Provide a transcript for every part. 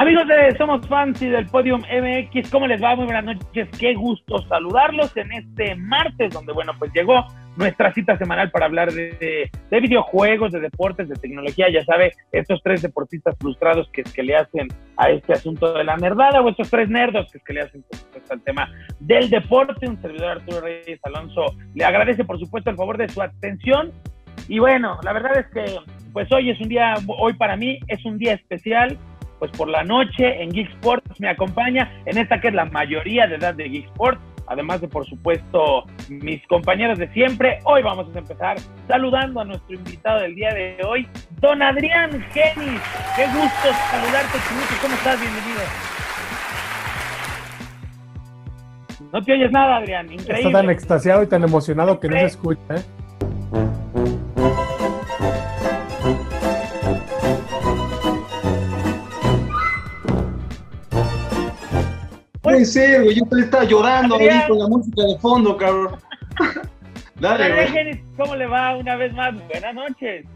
Amigos de Somos Fans y del Podium MX, ¿cómo les va? Muy buenas noches, qué gusto saludarlos en este martes, donde, bueno, pues llegó nuestra cita semanal para hablar de, videojuegos, de deportes, de tecnología. Ya sabe, estos tres deportistas frustrados que, que le hacen a este asunto de la nerdada, o estos tres nerdos que, que le hacen al tema del deporte. Un servidor Arturo Reyes Alonso le agradece, por supuesto, el favor de su atención. Y bueno, la verdad es que, pues hoy es un día, hoy para mí es un día especial pues por la noche en Geek Sports me acompaña en esta que es la mayoría de edad de Geek Sports, además de por supuesto mis compañeros de siempre. Hoy vamos a empezar saludando a nuestro invitado del día de hoy, don Adrián Genis. Qué gusto saludarte, Chimucho. ¿Cómo estás? Bienvenido. No te oyes nada, Adrián. Increíble. Está tan extasiado y tan emocionado que no se escucha, ¿eh? Puede ser, güey. Yo te estaba llorando ahí con la música de fondo, cabrón. Dale, güey. ¿Cómo le va una vez más? Buenas noches.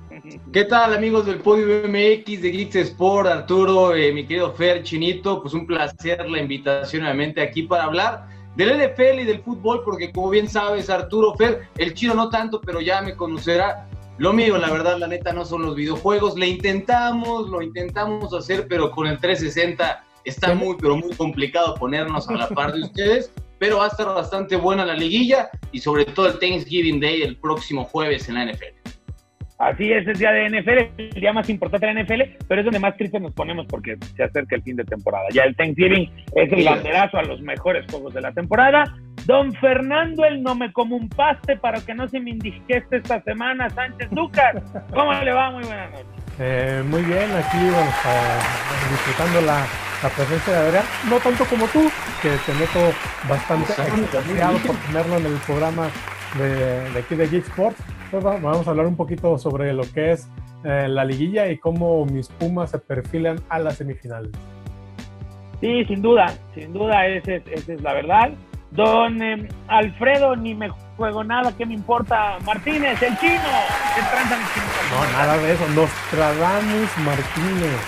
¿Qué tal, amigos del Podio MX de Geeks Sport? Arturo, eh, mi querido Fer, Chinito, pues un placer la invitación nuevamente aquí para hablar del NFL y del fútbol, porque como bien sabes, Arturo, Fer, el chino no tanto, pero ya me conocerá. Lo mío, la verdad, la neta, no son los videojuegos. Le intentamos, lo intentamos hacer, pero con el 360 Está muy, pero muy complicado ponernos a la par de ustedes, pero va a estar bastante buena la liguilla y sobre todo el Thanksgiving Day el próximo jueves en la NFL. Así es, es día de NFL, el día más importante de la NFL, pero es donde más tristes nos ponemos porque se acerca el fin de temporada. Ya el Thanksgiving es el banderazo a los mejores juegos de la temporada. Don Fernando, el no me como un paste para que no se me indigeste esta semana, Sánchez Lucas. ¿Cómo le va? Muy buenas noches. Eh, muy bien, aquí vamos disfrutando la, presencia de Adrián, no tanto como tú, que te noto bastante extasiado por tenerlo en el programa de, aquí de Geek Sports. Pues vamos a hablar un poquito sobre lo que es eh, la liguilla y cómo mis Pumas se perfilan a las semifinales. Sí, sin duda, sin duda, esa es la verdad. Don em, Alfredo, ni me juego nada, ¿qué me importa? Martínez, el chino. ¿Qué tranza mi chino? No, nada de eso. Nostradamus Martínez.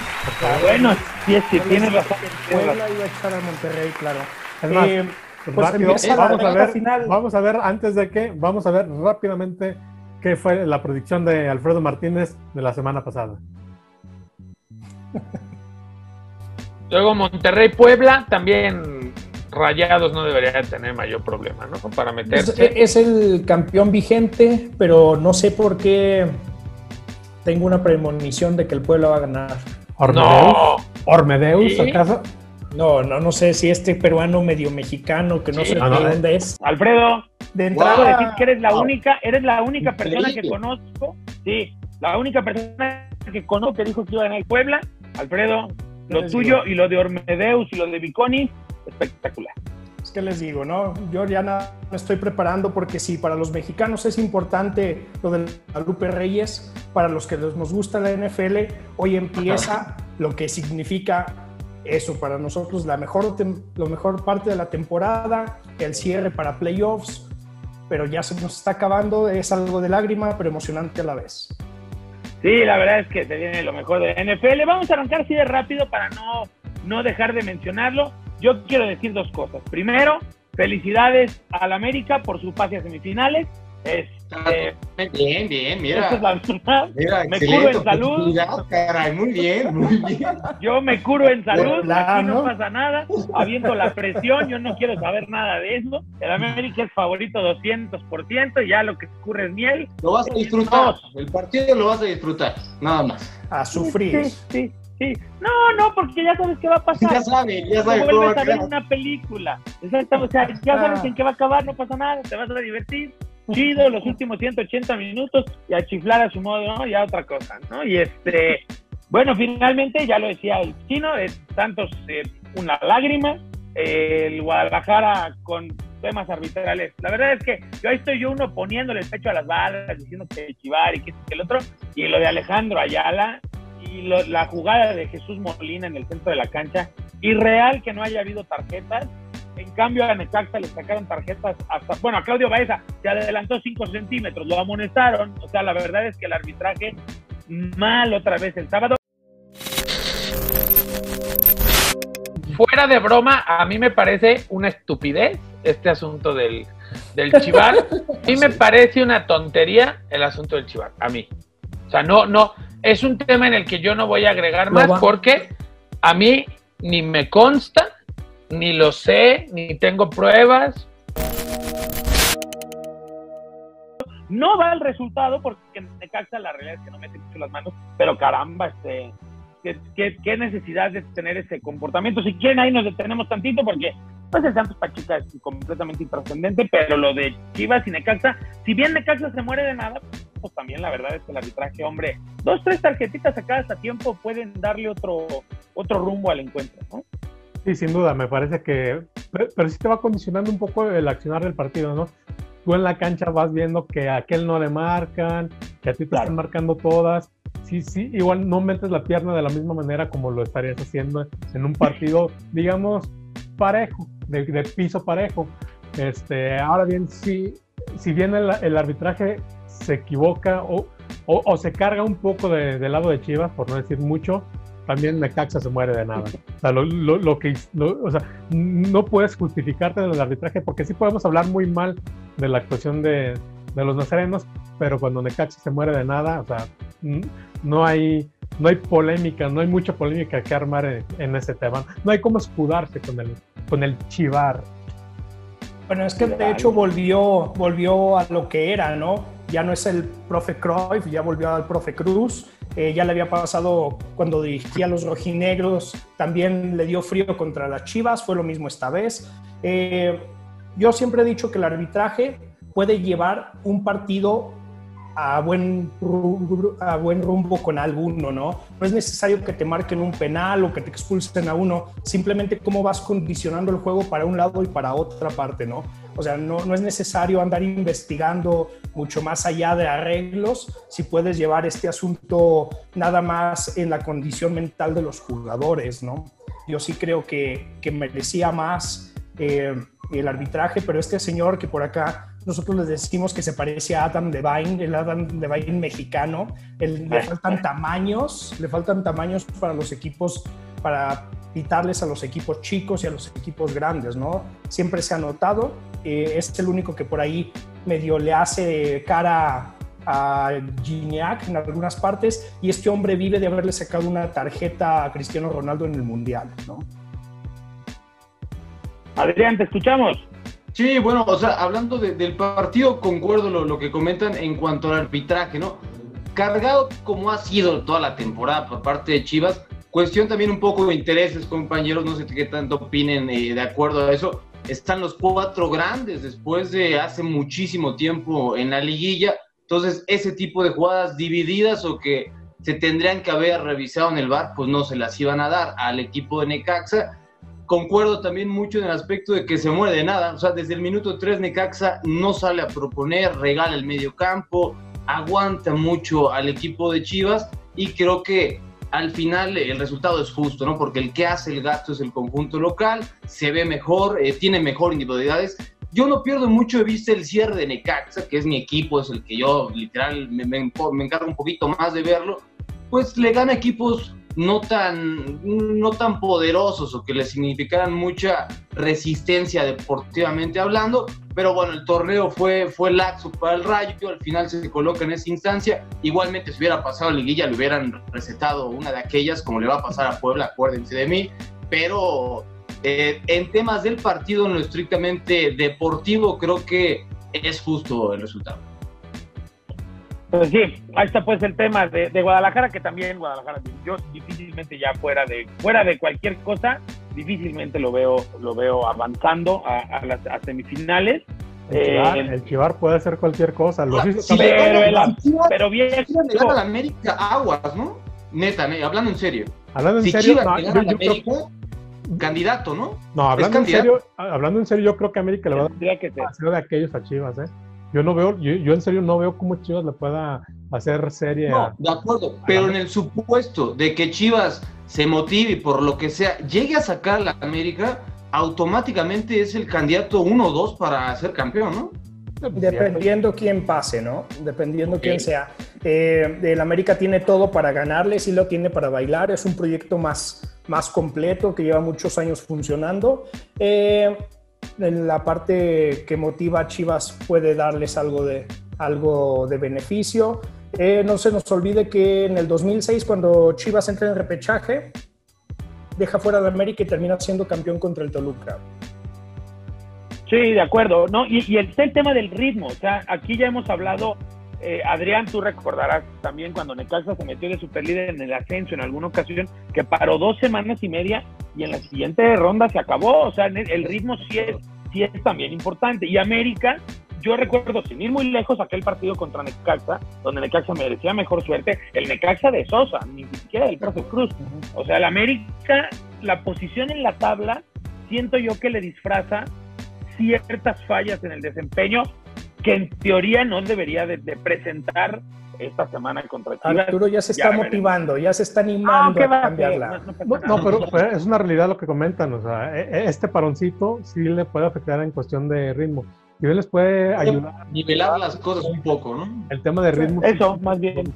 Ah, bueno, sí, es que tienes razón. Puebla iba a estar a Monterrey, claro. Es más, eh, pues vamos a ver, final. vamos a ver, antes de que, vamos a ver rápidamente qué fue la predicción de Alfredo Martínez de la semana pasada. Luego Monterrey Puebla también Rayados no debería tener mayor problema, ¿no? Para meterse. Es, el campeón vigente, pero no sé por qué tengo una premonición de que el pueblo va a ganar. ¿Ormedeus? ¿Ormedeus, acaso? No, no, no sé si este peruano medio mexicano que no sé de dónde es. Alfredo, de entrada decir que eres la única, eres la única persona que conozco, sí, la única persona que conozco que dijo que iba a ganar el Puebla. Alfredo, lo tuyo y lo de Ormedeus y lo de Viconi espectacular. Que les digo, ¿no? Yo ya me estoy preparando porque sí, para los mexicanos es importante lo de Lupe Reyes, para los que nos gusta la NFL, hoy empieza lo que significa eso para nosotros, la mejor, lo mejor parte de la temporada, el cierre para playoffs, pero ya se nos está acabando, es algo de lágrima, pero emocionante a la vez. Sí, la verdad es que se viene lo mejor de la NFL. Vamos a arrancar así de rápido para no, no dejar de mencionarlo. Yo quiero decir dos cosas. Primero, felicidades al América por su pase a semifinales. Este, bien, bien, mira. me curo en salud. Caray, muy bien, muy bien. Yo me curo en salud, aquí no pasa nada. Habiendo la presión, yo no quiero saber nada de eso. El América es favorito 200%, ya lo que ocurre es miel. Lo vas a disfrutar. El partido lo vas a disfrutar, nada más. A sufrir. Sí, sí. Sí. No, no, porque ya sabes qué va a pasar. Ya sabes, ya sabes cómo vuelves a ver una película. Exacto, o sea, ya sabes ah. en qué va a acabar, no pasa nada, te vas a divertir. Chido, los últimos 180 minutos y a chiflar a su modo, ¿no? Ya otra cosa, ¿no? Y este, bueno, finalmente, ya lo decía el chino, es Santos eh, una lágrima, el Guadalajara con temas arbitrales. La verdad es que yo ahí estoy yo uno poniéndole el pecho a las balas, diciendo que chivar y que, que el otro, y lo de Alejandro Ayala, y la jugada de Jesús Molina en el centro de la cancha, irreal que no haya habido tarjetas, En cambio, a Necaxa le sacaron tarjetas hasta. Bueno, a Claudio Baeza se adelantó 5 centímetros, lo amonestaron. O sea, la verdad es que el arbitraje mal otra vez el sábado. Fuera de broma, a mí me parece una estupidez este asunto del, del chivar. A mí me parece una tontería el asunto del chivar, a mí. O sea, no, no, es un tema en el que yo no voy a agregar más porque a mí ni me consta, ni lo sé, ni tengo pruebas. No va el resultado porque en Necaxa la realidad es que no mete mucho las manos, pero caramba, este, ¿qué, necesidad de tener ese comportamiento. Si quieren, ahí nos detenemos tantito porque pues el Santos Pachuca es completamente intrascendente, pero lo de Chivas y Necaxa, si bien Necaxa se muere de nada, pues también la verdad es que el arbitraje, hombre, dos, tres tarjetitas sacadas a tiempo pueden darle otro, otro rumbo al encuentro, ¿no? Sí, sin duda, me parece que, pero sí te va condicionando un poco el accionar del partido, ¿no? Tú en la cancha vas viendo que a aquel no le marcan, que a ti te están marcando todas, sí, sí, igual no metes la pierna de la misma manera como lo estarías haciendo en un partido, digamos, parejo, de, piso parejo. Este, ahora bien, si, si bien el, arbitraje se equivoca o, o, se carga un poco de, del lado de Chivas, por no decir mucho, también Necaxa se muere de nada. O sea, lo, lo, que, o sea, no puedes justificarte del arbitraje porque sí podemos hablar muy mal de la actuación de, de los nazarenos, pero cuando Necaxa se muere de nada, o sea, no hay, no hay polémica, no hay mucha polémica que armar en, ese tema. No hay cómo escudarse con el, con el chivar. Bueno, es que de hecho volvió, volvió a lo que era, ¿no? Ya no es el profe Cruyff, ya volvió al profe Cruz. Eh, ya le había pasado cuando dirigía a los rojinegros, también le dio frío contra las Chivas, fue lo mismo esta vez. Eh, yo siempre he dicho que el arbitraje puede llevar un partido a buen, a buen rumbo con alguno, ¿no? No es necesario que te marquen un penal o que te expulsen a uno, simplemente cómo vas condicionando el juego para un lado y para otra parte, ¿no? O sea, no, no es necesario andar investigando mucho más allá de arreglos si puedes llevar este asunto nada más en la condición mental de los jugadores, ¿no? Yo sí creo que, que merecía más eh, el arbitraje, pero este señor que por acá nosotros les decimos que se parece a Adam Devine, el Adam Devine mexicano. le faltan tamaños, le faltan tamaños para los equipos, para quitarles a los equipos chicos y a los equipos grandes, ¿no? Siempre se ha notado, eh, es el único que por ahí medio le hace cara a Gignac en algunas partes y este hombre vive de haberle sacado una tarjeta a Cristiano Ronaldo en el Mundial, ¿no? Adrián, te escuchamos. Sí, bueno, o sea, hablando del partido, concuerdo lo, lo que comentan en cuanto al arbitraje, ¿no? Cargado como ha sido toda la temporada por parte de Chivas, cuestión también un poco de intereses, compañeros, no sé qué tanto opinen eh, de acuerdo a eso. Están los cuatro grandes después de hace muchísimo tiempo en la liguilla. Entonces, ese tipo de jugadas divididas o que se tendrían que haber revisado en el bar, pues no se las iban a dar al equipo de Necaxa concuerdo también mucho en el aspecto de que se muere de nada. O sea, desde el minuto 3 Necaxa no sale a proponer, regala el medio campo, aguanta mucho al equipo de Chivas y creo que al final el resultado es justo, ¿no? Porque el que hace el gasto es el conjunto local, se ve mejor, eh, tiene mejor individualidades. Yo no pierdo mucho de vista el cierre de Necaxa, que es mi equipo, es el que yo literal me, me, me encargo un poquito más de verlo. Pues le gana equipos no tan, no tan poderosos o que le significaran mucha resistencia deportivamente hablando, pero bueno, el torneo fue, fue laxo para el Rayo, al final se coloca en esa instancia, igualmente si hubiera pasado a liguilla le hubieran recetado una de aquellas, como le va a pasar a Puebla, acuérdense de mí, pero eh, en temas del partido, en lo estrictamente deportivo, creo que es justo el resultado. Pues sí, ahí está pues el tema de, Guadalajara, que también Guadalajara, yo difícilmente ya fuera de, fuera de cualquier cosa, difícilmente lo veo, lo veo avanzando a, las semifinales. El Chivar, puede hacer cualquier cosa. Lo sí, pero, pero bien. a la América aguas, ¿no? Neta, hablando en serio. Hablando en serio, candidato, ¿no? No, hablando en serio, hablando en serio, yo creo que América le va a dar de aquellos a Chivas, ¿eh? Yo no veo, yo, en serio no veo cómo Chivas le pueda hacer serie. No, de acuerdo, pero en el supuesto de que Chivas se motive por lo que sea, llegue a sacar la América, automáticamente es el candidato 1 o 2 para ser campeón, ¿no? Dependiendo quién pase, ¿no? Dependiendo quién sea. Eh, el América tiene todo para ganarle, sí lo tiene para bailar, es un proyecto más, más completo que lleva muchos años funcionando. Eh, en la parte que motiva a Chivas puede darles algo de, algo de beneficio. Eh, no se nos olvide que en el 2006, cuando Chivas entra en repechaje, deja fuera de América y termina siendo campeón contra el Toluca. Sí, de acuerdo, ¿no? Y, y el, el tema del ritmo, o sea, aquí ya hemos hablado, eh, Adrián, tú recordarás también cuando Necaxa se metió de superlíder en el ascenso en alguna ocasión, que paró dos semanas y media y en la siguiente ronda se acabó, o sea, el ritmo sí es, sí es también importante. Y América, yo recuerdo, sin ir muy lejos, aquel partido contra Necaxa, donde Necaxa merecía mejor suerte, el Necaxa de Sosa, ni siquiera del profe Cruz. O sea, el América, la posición en la tabla, siento yo que le disfraza ciertas fallas en el desempeño que en teoría no debería de, de presentar esta semana contra Chivas. Arturo ya se está Ya motivando, ya se está animando Ah, ¿qué a cambiarla. No, pero, pero es una realidad lo que comentan. O sea, e- e- este paroncito sí le puede afectar en cuestión de ritmo. Y bien les puede ayudar Nivelar las cosas un poco, ¿no? el tema de ritmo. Eso, más bien.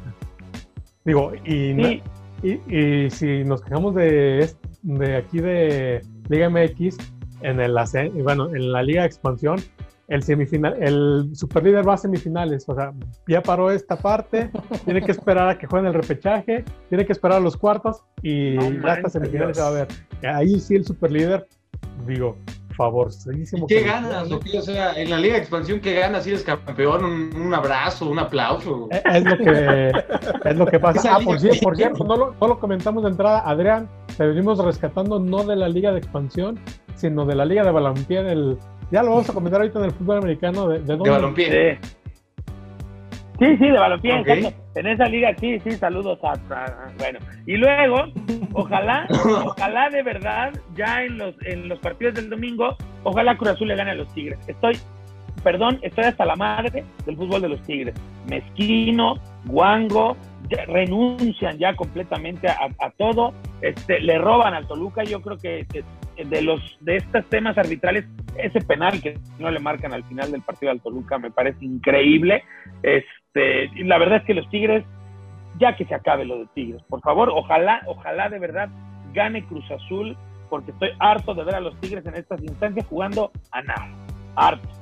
Digo, y, Sí, y, y si nos quejamos de, de aquí de Liga MX, en el bueno, en la Liga de Expansión, el semifinal, el superlíder va a semifinales, o sea, ya paró esta parte, tiene que esperar a que jueguen el repechaje, tiene que esperar a los cuartos y No ya hasta semifinales se va a ver. Ahí sí el superlíder, digo, favorecidísimo. ¿Qué ganas? o sea, en la Liga de Expansión, ¿qué ganas si eres campeón? Un, un abrazo, un aplauso. Eh, Es lo que, es lo que pasa. Ah, por, cier- por cierto, no lo, no lo comentamos de entrada, Adrián, te venimos rescatando no de la Liga de Expansión, sino de la Liga de Balompié del... Ya lo vamos a comentar ahorita en el fútbol americano, de, de De dónde... balompié. sí. Sí, sí, de balompié, Ok. exacto. En esa liga, sí, sí, saludos a, a- bueno. Y luego, ojalá, ojalá de verdad, ya en los, en los partidos del domingo, ojalá Cruz Azul le gane a los Tigres. Estoy, perdón, estoy hasta la madre del fútbol de los Tigres. Mezquino, guango, renuncian ya completamente a, todo, este, le roban al Toluca, yo creo que de los de estos temas arbitrales, ese penal que no le marcan al final del partido al Toluca me parece increíble. Este, la verdad es que los Tigres, ya que se acabe lo de Tigres, por favor, ojalá, ojalá de verdad gane Cruz Azul, porque estoy harto de ver a los Tigres en estas instancias jugando a nada. Harto.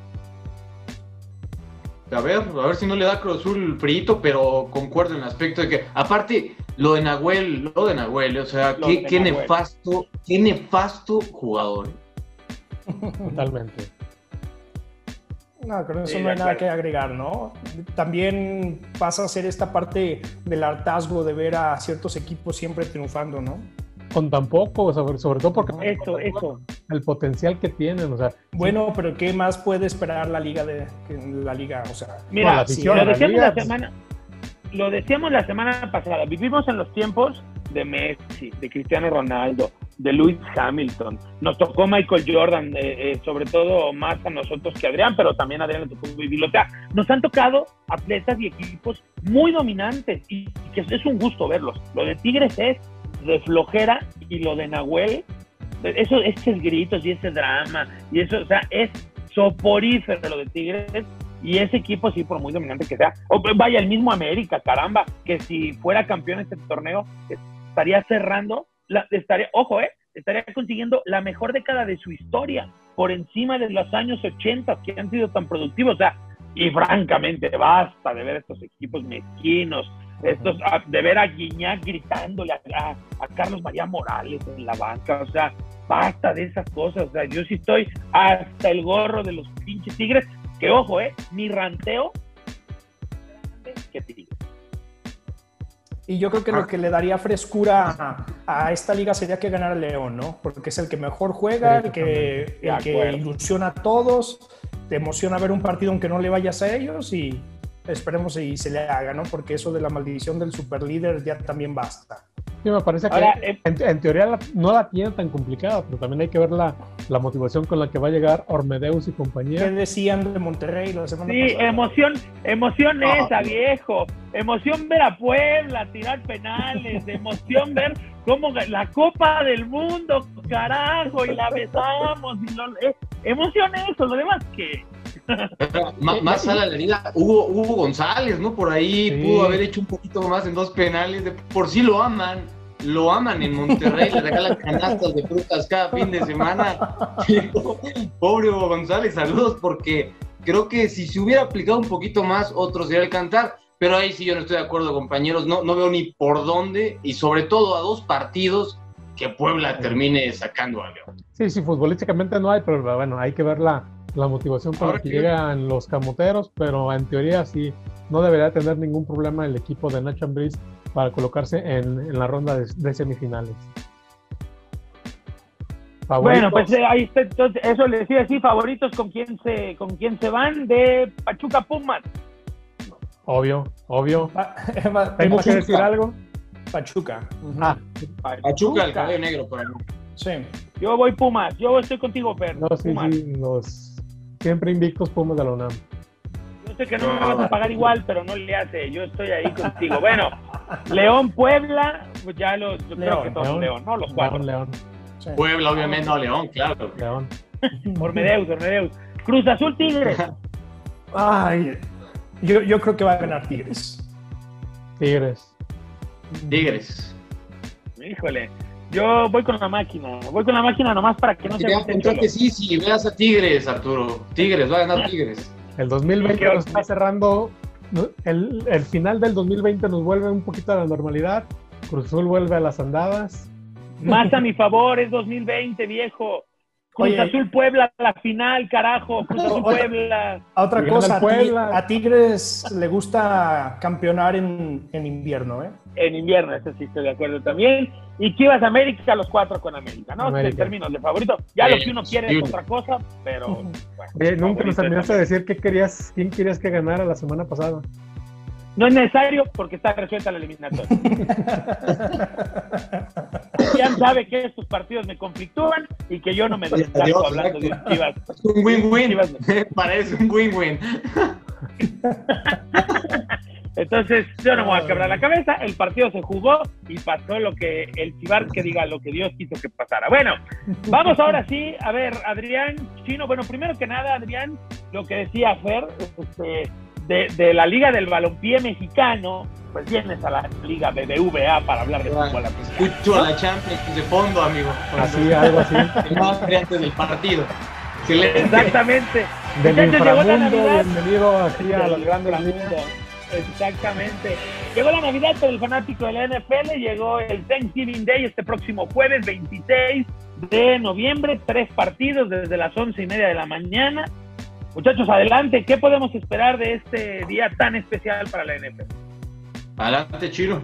A ver, a ver si no le da Cruz Azul frito, pero concuerdo en el aspecto de que, aparte, lo de Nahuel, lo de Nahuel, o sea, qué, qué Nahuel. nefasto, qué nefasto jugador. Totalmente. No, con eso Sí, no hay nada que agregar, ¿no? También pasa a ser esta parte del hartazgo de ver a ciertos equipos siempre triunfando, ¿no? Con tan poco, sobre, sobre todo porque Eso, eso. el potencial que tienen, o sea, Bueno, pero ¿qué más puede esperar la liga de la liga? O sea, Mira, la lo la decíamos liga, la pues- semana, lo decíamos la semana pasada. Vivimos en los tiempos de Messi, de Cristiano Ronaldo, de Lewis Hamilton. Nos tocó Michael Jordan, eh, eh, sobre todo más a nosotros que Adrián, pero también a Adrián le tocó vivirlo. O sea, nos han tocado atletas y equipos muy dominantes y, y que es un gusto verlos. Lo de Tigres es de flojera y lo de Nahuel, eso, esos gritos y ese drama y eso, o sea, es soporífero lo de Tigres y ese equipo, sí, por muy dominante que sea, vaya, el mismo América, caramba, que si fuera campeón este torneo, estaría cerrando, la, estaría, ojo, eh, estaría consiguiendo la mejor década de su historia, por encima de los años 80 que han sido tan productivos, o sea, y francamente, basta de ver estos equipos mezquinos, estos, a- de ver a Guiñac gritándole a, a- a Carlos María Morales en la banca, o sea, basta de esas cosas, o sea, yo sí estoy hasta el gorro de los pinches tigres, que ojo, eh, mi ranteo que tigres. y yo creo que lo que le daría frescura a, a esta liga sería que ganara León, ¿no? Porque es el que mejor juega, el que, el que ilusiona a todos, te emociona ver un partido aunque no le vayas a ellos y esperemos y se le haga, ¿no? Porque eso de la maldición del superlíder ya también basta. sí me parece que Ahora, eh, en, en teoría la- no la tiene tan complicada, pero también hay que ver la, la motivación con la que va a llegar Ormedeus y ¿Qué compañía. decían de Monterrey la semana Sí, pasada? emoción, emoción No. esa, viejo. Emoción ver a Puebla tirar penales, emoción ver como la Copa del Mundo, carajo, y la besamos, y lo, eh, emocioné eso, lo demás que... más, a la herida, Hugo, Hugo González, ¿no? Por ahí pudo haber hecho un poquito más en dos penales, de, por sí lo aman, lo aman en Monterrey, le regalan canastas de frutas cada fin de semana. Pobre Hugo González, saludos, porque creo que si se hubiera aplicado un poquito más, otros sería el cantar. Pero ahí sí yo no estoy de acuerdo, compañeros. No, no veo ni por dónde, y sobre todo a dos partidos, que Puebla termine sacando a León. Sí, sí, futbolísticamente no hay, pero bueno, hay que ver la, la motivación para que llegan los camoteros, pero en teoría sí, no debería tener ningún problema el equipo de Nacho Ambriz para colocarse en, en la ronda de, semifinales. Bueno, pues eh, ahí está, entonces, eso le decía así, favoritos con quién se, con quién se van de Pachuca Pumas. Obvio, obvio. ¿Tengo que decir algo? Pachuca. Ah, Pachuca, el cabello negro para mí. Sí. Yo voy Pumas, yo estoy contigo, Fer. No, sí, sí, los siempre invictos Pumas de la UNAM. Yo sé que no me vas a pagar igual, pero no le hace, yo estoy ahí contigo. Bueno, León, Puebla, pues ya los, yo creo que todos León, ¿no? Los cuatro. León. Puebla, obviamente, no, León, claro. León. Por Medeus, Cruz Azul, Tigres. Ay, yo, yo creo que va a ganar Tigres. Tigres. Tigres. Híjole. Yo voy con la máquina. Voy con la máquina nomás para que no se me que sí, sí, veas a Tigres, Arturo. Tigres, va a ganar Tigres. El 2020 nos está cerrando. El, el, final del 2020 nos vuelve un poquito a la normalidad. Cruz Azul vuelve a las andadas. Más a mi favor, es 2020, viejo. Cruz Azul Puebla, la final, carajo. Cruz Azul Puebla. A otra cosa, a, Tigres le gusta campeonar en, en, invierno, ¿eh? En invierno, eso sí estoy de acuerdo también. Y Chivas América, los cuatro con América, ¿no? En términos de favorito. Ya lo que uno quiere es otra cosa, pero. Bueno, nunca nos terminaste de decir qué querías, quién querías que ganara la semana pasada. No es necesario porque está resuelta la eliminatoria. Ya sabe que estos partidos me conflictúan y que yo no me desgasto hablando de Chivas. Es un win-win. Parece un win-win. Entonces, yo no me voy a quebrar la cabeza. El partido se jugó y pasó lo que el Chivar que diga lo que Dios quiso que pasara. Bueno, vamos ahora sí. A ver, Adrián Chino. Bueno, primero que nada, Adrián, lo que decía Fer, este, de, la Liga del Balompié Mexicano, pues vienes a la Liga BBVA para hablar de fútbol Escucho a la Champions de fondo, amigo. Así, algo así. Más antes del partido. Exactamente. Del inframundo, bienvenido aquí a los grandes Exactamente. Llegó la Navidad para el fanático de la NFL, llegó el Thanksgiving Day este próximo jueves 26 de noviembre, tres partidos desde las once y media de la mañana. Muchachos, adelante, ¿qué podemos esperar de este día tan especial para la NFL? Adelante, Chiro.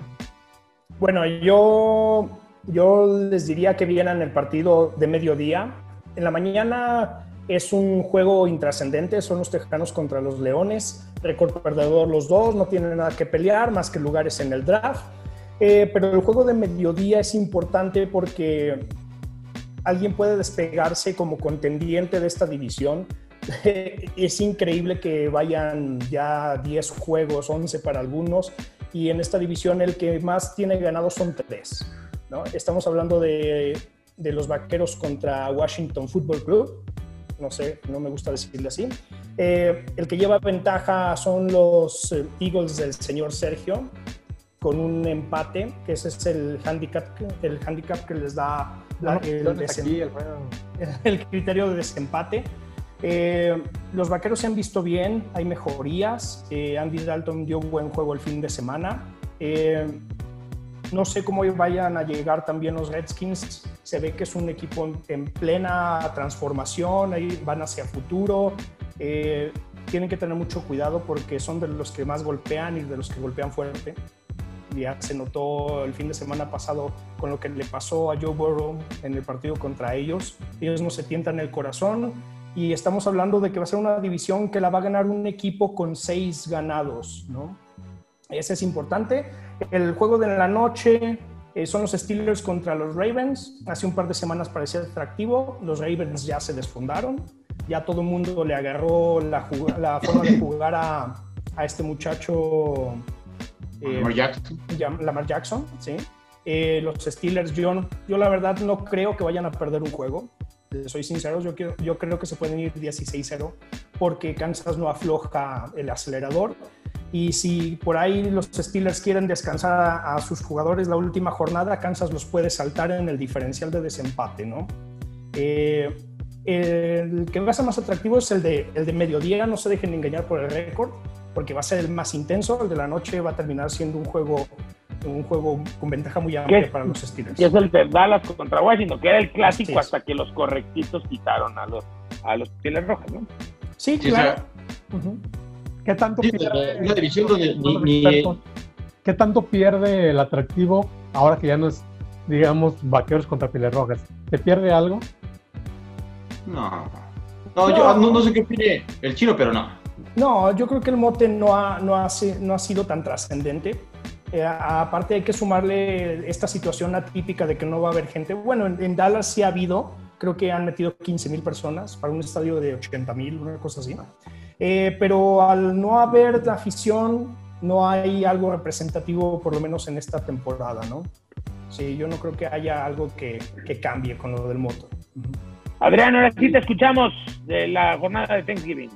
Bueno, yo, yo les diría que vienen el partido de mediodía. En la mañana es un juego intrascendente, son los Tejanos contra los Leones, récord perdedor los dos, no tienen nada que pelear más que lugares en el draft. Eh, pero el juego de mediodía es importante porque alguien puede despegarse como contendiente de esta división es increíble que vayan ya 10 juegos, 11 para algunos, y en esta división el que más tiene ganado son 3. ¿no? Estamos hablando de, de, los vaqueros contra Washington Football Club, no sé, no me gusta decirle así. Eh, el que lleva ventaja son los eh, Eagles del señor Sergio, con un empate, que ese es el handicap, el handicap que les da el criterio de desempate. Eh, los vaqueros se han visto bien, hay mejorías. Eh, Andy Dalton dio buen juego el fin de semana. Eh, no sé cómo vayan a llegar también los Redskins. Se ve que es un equipo en plena transformación, ahí van hacia futuro. tienen que tener mucho cuidado porque son de los que más golpean y de los que golpean fuerte. Ya se notó el fin de semana pasado con lo que le pasó a Joe Burrow en el partido contra ellos. Ellos no se tientan el corazón y estamos hablando de que va a ser una división que la va a ganar un equipo con seis ganados, ¿no? Ese es importante. El juego de la noche eh, son los Steelers contra los Ravens. Hace un par de semanas parecía atractivo. Los Ravens ya se desfundaron. Ya todo el mundo le agarró la, la forma de jugar a, a este muchacho. Eh, Lamar Jackson. Lamar Jackson, sí. Eh, los Steelers, yo, yo la verdad no creo que vayan a perder un juego. Soy sincero, yo, quiero, yo creo que se pueden ir 16-0 porque Kansas no afloja el acelerador. Y si por ahí los Steelers quieren descansar a, sus jugadores la última jornada, Kansas los puede saltar en el diferencial de desempate, ¿no? Eh, el que va a ser más atractivo es el de, el de mediodía, no se dejen engañar por el récord, porque va a ser el más intenso, el de la noche va a terminar siendo un juego un juego con ventaja muy amplia para los Steelers. Y es el de Dallas contra Washington, que era el clásico hasta que los correctitos quitaron a los, a los Steelers Rojos, ¿no? Sí, claro. ¿Qué tanto pierde, ¿Qué tanto pierde el atractivo ahora que ya no es, digamos, vaqueros contra Pieles Rojas? ¿Te pierde algo? No. No, yo no, sé qué opine el chino, pero no. No, yo creo que el mote no ha, no ha, no ha sido tan trascendente. Eh, aparte hay que sumarle esta situación atípica de que no va a haber gente. Bueno, en, Dallas sí ha habido, creo que han metido 15 mil personas para un estadio de 80 mil, una cosa así. Eh, pero al no haber la afición, no hay algo representativo, por lo menos en esta temporada, ¿no? Sí, yo no creo que haya algo que, que cambie con lo del moto. Adrián, ahora sí te escuchamos de la jornada de Thanksgiving.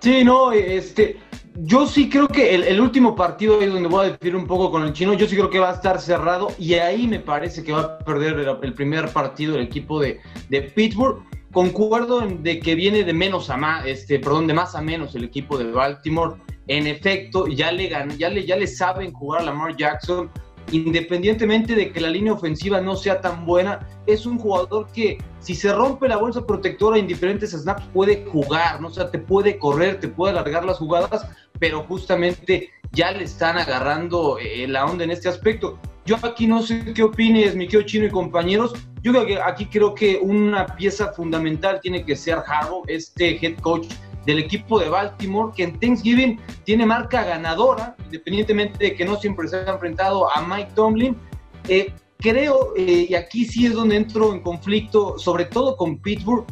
Sí, no, este, yo sí creo que el, último partido es donde voy a decir un poco con el chino. Yo sí creo que va a estar cerrado y ahí me parece que va a perder el, primer partido el equipo de, de, Pittsburgh. Concuerdo en de que viene de menos a más, este, perdón, de más a menos el equipo de Baltimore. En efecto, ya le, ya le, ya le saben jugar a Lamar Jackson independientemente de que la línea ofensiva no sea tan buena, es un jugador que si se rompe la bolsa protectora en diferentes snaps puede jugar, ¿no? O te puede correr, te puede alargar las jugadas, pero justamente ya le están agarrando eh, la onda en este aspecto. Yo aquí no sé qué opines, mi querido Chino y compañeros. Yo creo que aquí creo que una pieza fundamental tiene que ser Harrow, este head coach del equipo de Baltimore, que en Thanksgiving tiene marca ganadora, independientemente de que no siempre se haya enfrentado a Mike Tomlin. Eh, creo, eh, y aquí sí es donde entro en conflicto, sobre todo con Pittsburgh,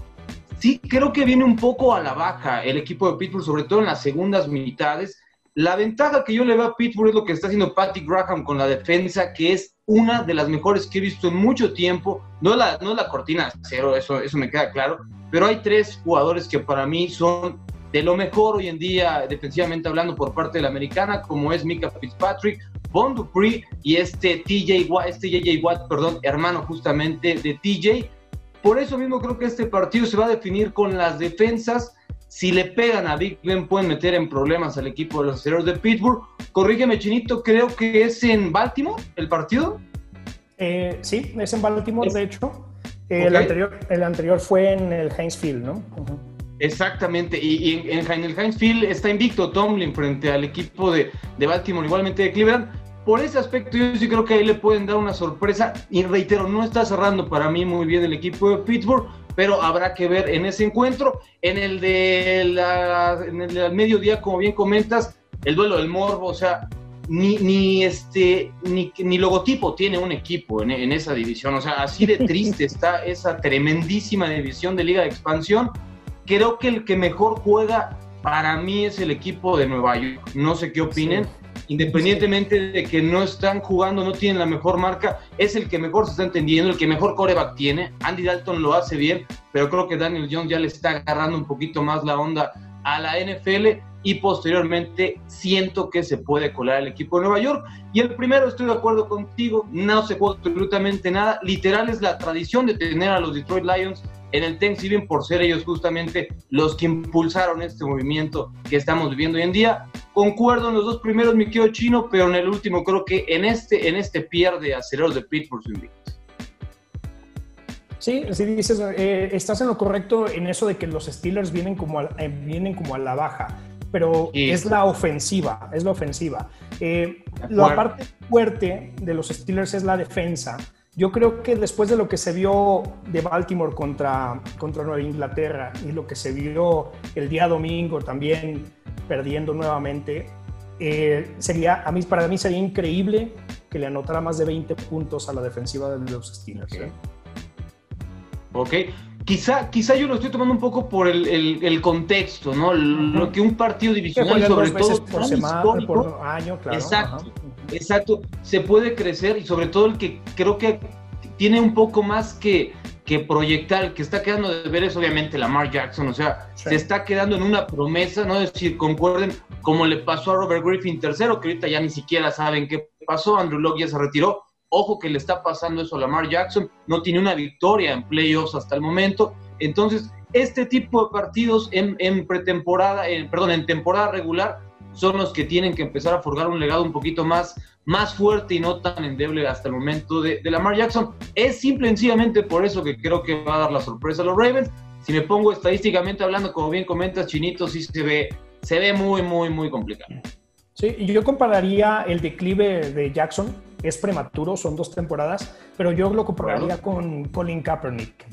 sí creo que viene un poco a la baja el equipo de Pittsburgh, sobre todo en las segundas mitades. La ventaja que yo le veo a Pittsburgh es lo que está haciendo Patty Graham con la defensa, que es una de las mejores que he visto en mucho tiempo. No la, no la cortina cero, eso, eso me queda claro, pero hay tres jugadores que para mí son de lo mejor hoy en día, defensivamente hablando, por parte de la americana, como es Mika Fitzpatrick, Bond Dupree y este TJ Watt, este JJ Watt, perdón, hermano justamente de TJ. Por eso mismo creo que este partido se va a definir con las defensas. Si le pegan a Big Ben, pueden meter en problemas al equipo de los aceleros de Pittsburgh. Corrígeme, Chinito, creo que es en Baltimore el partido. Eh, sí, es en Baltimore, de hecho. El, anterior, el anterior fue en el Heinz Field, ¿no? Exactamente, y, en, el Heinz Field está invicto Tomlin frente al equipo de, de, Baltimore, igualmente de Cleveland. Por ese aspecto, yo sí creo que ahí le pueden dar una sorpresa. Y reitero, no está cerrando para mí muy bien el equipo de Pittsburgh, pero habrá que ver en ese encuentro. En el de la, en el del mediodía, como bien comentas, el duelo del Morbo, o sea, ni, ni, este, ni, ni, logotipo tiene un equipo en, en, esa división. O sea, así de triste está esa tremendísima división de Liga de Expansión. Creo que el que mejor juega para mí es el equipo de Nueva York. No sé qué opinen. Independientemente de que no están jugando, no tienen la mejor marca, es el que mejor se está entendiendo, el que mejor coreback tiene. Andy Dalton lo hace bien, pero creo que Daniel Jones ya le está agarrando un poquito más la onda a la NFL y posteriormente siento que se puede colar el equipo de Nueva York. Y el primero, estoy de acuerdo contigo, no se juega absolutamente nada. Literal es la tradición de tener a los Detroit Lions en el Thanksgiving por ser ellos justamente los que impulsaron este movimiento que estamos viviendo hoy en día. Concuerdo en los dos primeros, mi querido chino, pero en el último creo que en este, en este pierde a Cereros de Pittsburgh su. Sí, sí dices, eh, estás en lo correcto en eso de que los Steelers vienen como a, eh, vienen como a la baja pero es la ofensiva, es la ofensiva. Eh, la parte fuerte de los Steelers es la defensa. Yo creo que después de lo que se vio de Baltimore contra, contra Nueva Inglaterra y lo que se vio el día domingo también perdiendo nuevamente, eh, sería, a mí, para mí sería increíble que le anotara más de 20 puntos a la defensiva de los Steelers. Ok, ¿eh? Quizá, quizá yo lo estoy tomando un poco por el, el, contexto, ¿no? Lo que un partido divisional, sobre todo, por semana, por año, claro. Exacto. Exacto, se puede crecer y sobre todo el que creo que tiene un poco más que, que proyectar, el que está quedando de ver es obviamente Lamar Jackson, o sea, se está quedando en una promesa, no es decir, concuerden como le pasó a Robert Griffin tercero, que ahorita ya ni siquiera saben qué pasó, Andrew Locke ya se retiró, ojo que le está pasando eso a Lamar Jackson, no tiene una victoria en playoffs hasta el momento, entonces este tipo de partidos en, en pretemporada, en, perdón, en temporada regular son los que tienen que empezar a forjar un legado un poquito más, más fuerte y no tan endeble hasta el momento de, de Lamar Jackson. Es simple y sencillamente por eso que creo que va a dar la sorpresa a los Ravens. Si me pongo estadísticamente hablando, como bien comentas, Chinito, sí se ve, se ve muy, muy, muy complicado. Sí, yo compararía el declive de Jackson, es prematuro, son dos temporadas, pero yo lo compararía con Colin Kaepernick.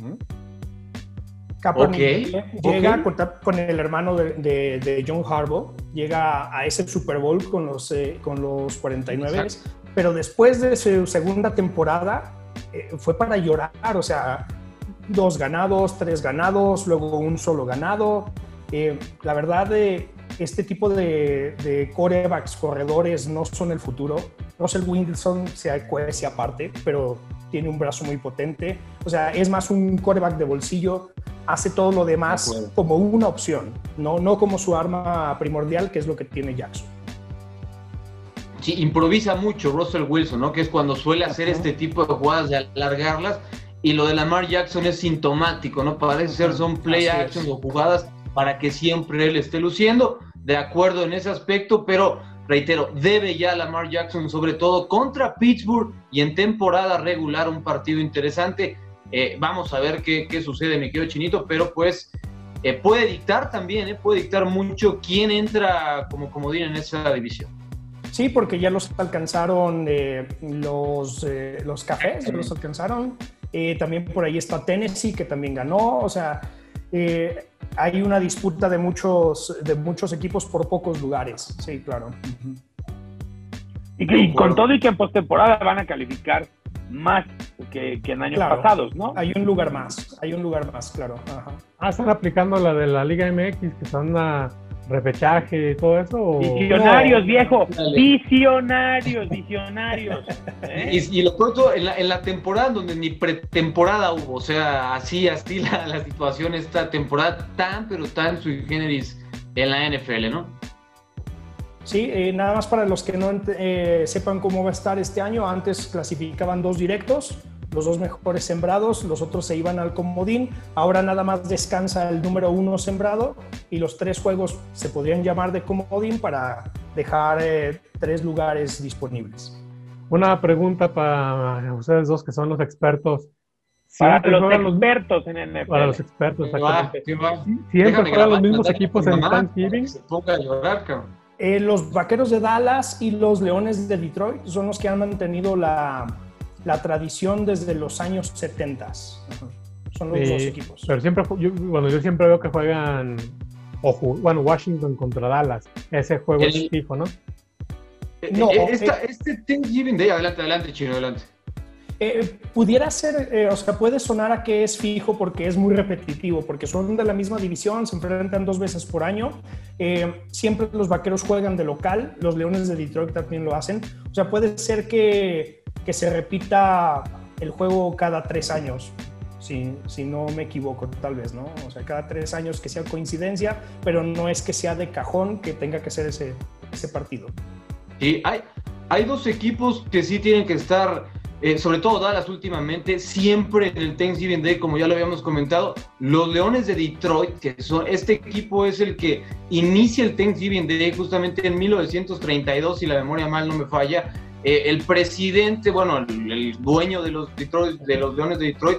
Kaepernick llega Con, el hermano de, John Harbaugh, llega a ese Super Bowl con los, eh, con los 49, pero después de su segunda temporada eh, fue para llorar, o sea, dos ganados, tres ganados, luego un solo ganado. Eh, la verdad, de este tipo de, de corebacks, corredores, no son el futuro. Russell Wilson se cuece aparte, pero tiene un brazo muy potente. O sea, es más un coreback de bolsillo hace todo lo demás como una opción, no, no como su arma primordial, que es lo que tiene Jackson. Sí, improvisa mucho Russell Wilson, ¿no? Que es cuando suele hacer este tipo de jugadas de alargarlas. Y lo de Lamar Jackson es sintomático, ¿no? Parece ser son play action o jugadas para que siempre él esté luciendo. De acuerdo en ese aspecto, pero reitero, debe ya Lamar Jackson, sobre todo contra Pittsburgh y en temporada regular, un partido interesante. Eh, vamos a ver qué, sucede, me quedo chinito, pero pues eh, puede dictar también, eh, puede dictar mucho quién entra como comodín en esa división. Sí, porque ya los alcanzaron los, los cafés, los alcanzaron. también por ahí está Tennessee, que también ganó. O sea, hay una disputa de muchos, de muchos equipos por pocos lugares. Sí, claro. Y, con todo y que en postemporada van a calificar más que, en años pasados, ¿no? Hay un lugar más, hay un lugar más, claro. Ah, están aplicando la de la Liga MX, que son a repechaje y todo eso. Visionarios, viejo, visionarios, visionarios. ¿eh? Y, lo pronto, en la, en la temporada donde ni pretemporada hubo, o sea, así, así la, la situación, esta temporada tan, pero tan sui generis en la NFL, ¿no? Sí, eh, nada más para los que no eh, sepan cómo va a estar este año, antes clasificaban dos directos, los dos mejores sembrados, los otros se iban al comodín, ahora nada más descansa el número uno sembrado y los tres juegos se podrían llamar de comodín para dejar eh, tres lugares disponibles. Una pregunta para ustedes dos que son los expertos. Para los expertos en el Para los expertos, exactamente. Siempre fueron los mismos equipos en Thanksgiving. Se ponga a llorar, cabrón. Eh, los Vaqueros de Dallas y los Leones de Detroit son los que han mantenido la, tradición desde los años 70. Son los dos equipos. Pero siempre, yo, bueno, yo siempre veo que juegan, o bueno, Washington contra Dallas. Ese juego es fijo, ¿no? No, eh, eh, este Thanksgiving Day, adelante, adelante, Chino, adelante. Eh, pudiera ser, eh, o sea, puede sonar a que es fijo porque es muy repetitivo, porque son de la misma división, se enfrentan dos veces por año. Eh, siempre los vaqueros juegan de local, los leones de Detroit también lo hacen. O sea, puede ser que, que se repita el juego cada tres años, si, si, no me equivoco, tal vez, ¿no? O sea, cada tres años que sea coincidencia, pero no es que sea de cajón que tenga que ser ese, ese partido. Y hay, hay dos equipos que sí tienen que estar eh, sobre todo Dallas últimamente, siempre en el Thanksgiving Day, como ya lo habíamos comentado, los Leones de Detroit, que son, este equipo es el que inicia el Thanksgiving Day justamente en 1932, si la memoria mal no me falla, eh, el presidente, bueno, el, dueño de los, Detroit, de los Leones de Detroit,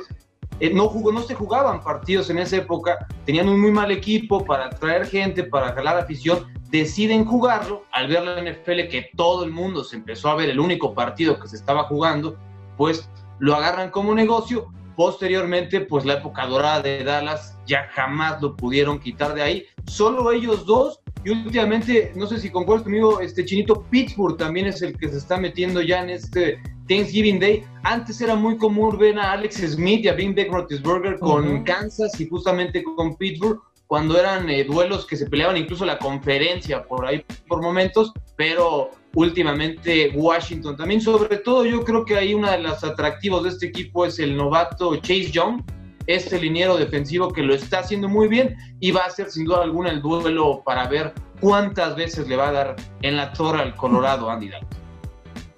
eh, no, jugó, no se jugaban partidos en esa época, tenían un muy mal equipo para atraer gente, para jalar afición, deciden jugarlo, al ver la NFL que todo el mundo se empezó a ver el único partido que se estaba jugando, pues lo agarran como negocio. Posteriormente, pues la época dorada de Dallas ya jamás lo pudieron quitar de ahí. Solo ellos dos. Y últimamente, no sé si concuerdas conmigo, este chinito Pittsburgh también es el que se está metiendo ya en este Thanksgiving Day. Antes era muy común ver a Alex Smith y a Bing Beck Roethlisberger con Kansas y justamente con Pittsburgh cuando eran eh, duelos que se peleaban incluso la conferencia por ahí por momentos pero últimamente Washington también. Sobre todo, yo creo que ahí una de las atractivos de este equipo es el novato Chase Young, este liniero defensivo que lo está haciendo muy bien y va a ser sin duda alguna el duelo para ver cuántas veces le va a dar en la torre al Colorado Andy Dalton.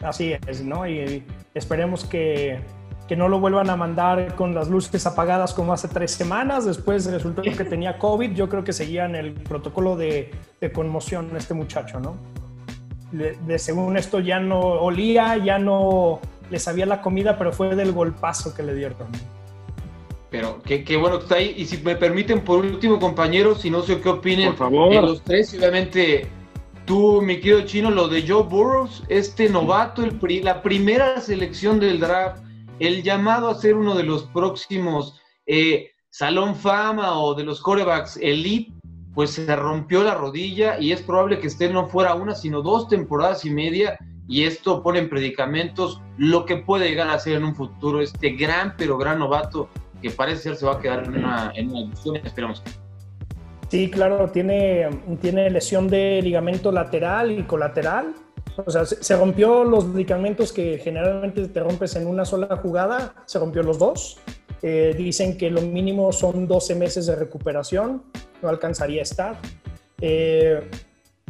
Así es, ¿no? Y esperemos que, que, no lo vuelvan a mandar con las luces apagadas como hace tres semanas. Después resultó que tenía COVID. Yo creo que seguían el protocolo de, de conmoción este muchacho, ¿no? de, según esto ya no olía, ya no le sabía la comida, pero fue del golpazo que le dieron. Pero qué, bueno que está ahí. Y si me permiten, por último, compañeros, si no sé qué opinen, por favor. los tres, obviamente, tú, mi querido chino, lo de Joe Burrows, este novato, el la primera selección del draft, el llamado a ser uno de los próximos eh, Salón Fama o de los corebacks elite, pues se rompió la rodilla y es probable que esté no fuera una, sino dos temporadas y media y esto pone en predicamentos lo que puede llegar a ser en un futuro este gran pero gran novato que parece ser se va a quedar en una, en esperamos que. Sí, claro, tiene, tiene lesión de ligamento lateral y colateral. O sea, se, rompió los ligamentos que generalmente te rompes en una sola jugada, se rompió los dos. Eh, dicen que lo mínimo son 12 meses de recuperación no alcanzaría a estar. Eh,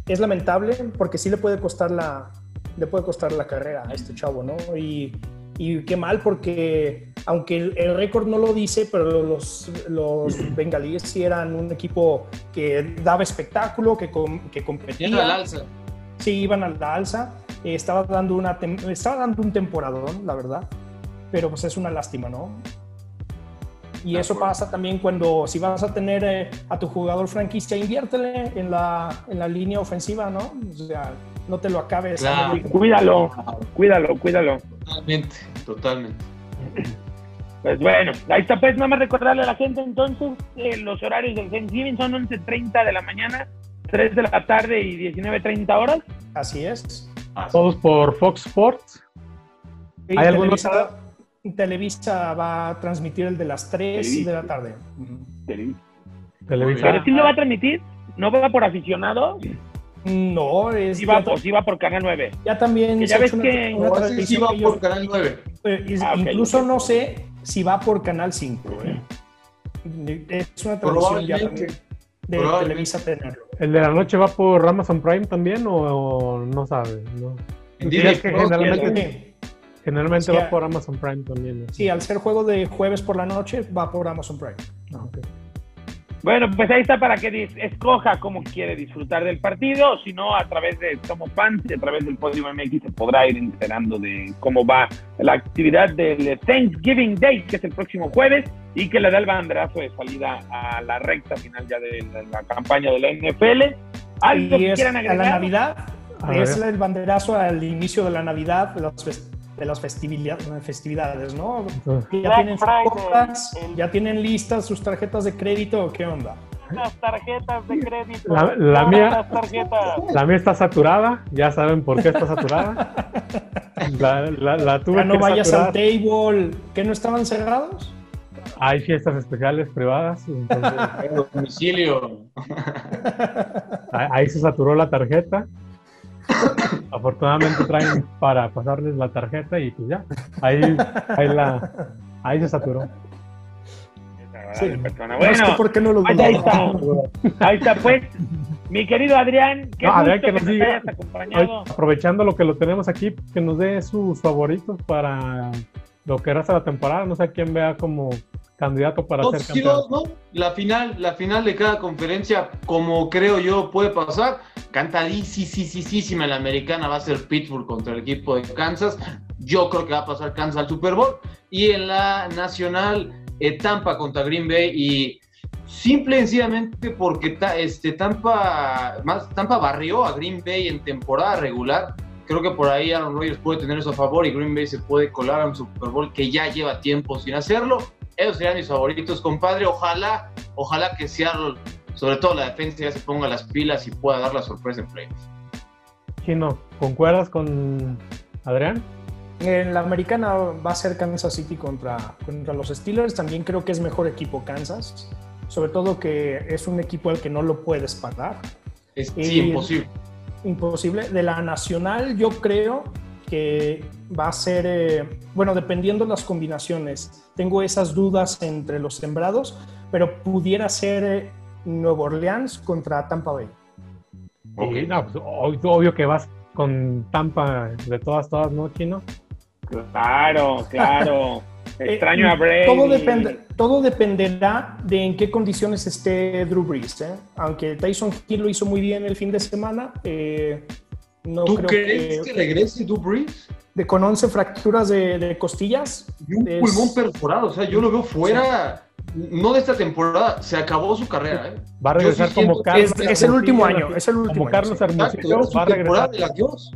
es lamentable porque sí le puede costar la, le puede costar la carrera a este chavo, ¿no? Y, y qué mal porque aunque el, récord no lo dice, pero los, los bengalíes sí eran un equipo que daba espectáculo, que, que competía. Al alza. Sí, iban a la alza. Eh, estaba, dando una estaba dando un temporadón, la verdad. Pero pues es una lástima, ¿no? Y eso pasa también cuando si vas a tener eh, a tu jugador franquicia, inviértele en la, en la línea ofensiva, ¿no? O sea, no te lo acabes. Cuídalo, cuídalo, cuídalo. Totalmente, totalmente. Pues bueno, ahí está, pues nada más recordarle a la gente entonces eh, los horarios del Thanksgiving son 11.30 de la mañana, 3 de la tarde y 19.30 horas. Así es. Todos por Fox Sports. ¿Hay algún Televisa va a transmitir el de las 3 de la tarde. Televisa. ¿Pero sí lo va a transmitir? ¿No va por aficionado? No, es. Sí va, por, va por Canal 9. Ya también. ya ves que. sí va por Canal 9. Eh, ah, incluso no sé si va por Canal 5. ¿eh? Es una tradición ya también de Televisa tenerlo. ¿El de la noche va por Amazon Prime también o, no sabes? No. En generalmente. Generalmente va por Amazon Prime también. Sí, al ser juego de jueves por la noche, va por Amazon Prime. Ah, bueno, pues ahí está para que escoja cómo quiere disfrutar del partido, si no, a través de Somos Fans y a través del Podio MX se podrá ir enterando de cómo va la actividad del Thanksgiving Day, que es el próximo jueves, y que le da el banderazo de salida a la recta final ya de la, campaña de la NFL. ¿Algo que quieran agregar? A la Navidad, es el banderazo al inicio de la Navidad, los de las festividades, ¿no? Ya tienen, ya tienen listas sus tarjetas de crédito, ¿qué onda? Las tarjetas de crédito. La, mía, la mía está saturada, ya saben por qué está saturada. La, la, tuve ya no vayas al table, ¿que no estaban cerrados? Hay fiestas especiales privadas. domicilio. Ahí se saturó la tarjeta. Afortunadamente traen para pasarles la tarjeta y pues ya, ahí, ahí, la, ahí se saturó. Bueno, ¿por qué no lo ahí está, ahí está pues, mi querido Adrián, qué Adrián, que, nos, diga, aprovechando lo que lo tenemos aquí, que nos dé sus favoritos para lo que resta la temporada, no sé quién vea como candidato para ser campeón. ¿no? La final, la final de cada conferencia, como creo yo puede pasar, cantadísima la americana va a ser Pittsburgh contra el equipo de Kansas. Yo creo que va a pasar Kansas al Super Bowl. Y en la nacional, eh, Tampa contra Green Bay y simple y sencillamente porque este, Tampa, más, Tampa barrió a Green Bay en temporada regular. Creo que por ahí Aaron Rodgers puede tener eso a favor y Green Bay se puede colar a un Super Bowl que ya lleva tiempo sin hacerlo. Esos serían mis favoritos, compadre. Ojalá, ojalá que Seattle, sobre todo la defensa, ya se ponga las pilas y pueda dar la sorpresa en playoffs. Chino, ¿concuerdas con Adrián? En la americana va a ser Kansas City contra, contra los Steelers. También creo que es mejor equipo Kansas. Sobre todo que es un equipo al que no lo puedes parar. Es imposible. imposible. De la nacional, yo creo que va a ser, eh, bueno, dependiendo de las combinaciones. Tengo esas dudas entre los sembrados, pero pudiera ser eh, Nuevo Orleans contra Tampa Bay. Okay. no, pues, obvio que vas con Tampa de todas, todas, ¿no, Chino? Claro, claro. Extraño eh, a Brady. Todo, depende, todo dependerá de en qué condiciones esté Drew Brees. ¿eh? Aunque Tyson Hill lo hizo muy bien el fin de semana, eh, no ¿Tú creo crees que, regrese Drew Brees? De, con 11 fracturas de, costillas. Y un pulmón perforado. O sea, yo lo veo fuera. No de esta temporada, se acabó su carrera. ¿eh? Va a regresar como Carlos. Es, el último año. Es el último como Carlos Hermosillo. Va a regresar. De adiós.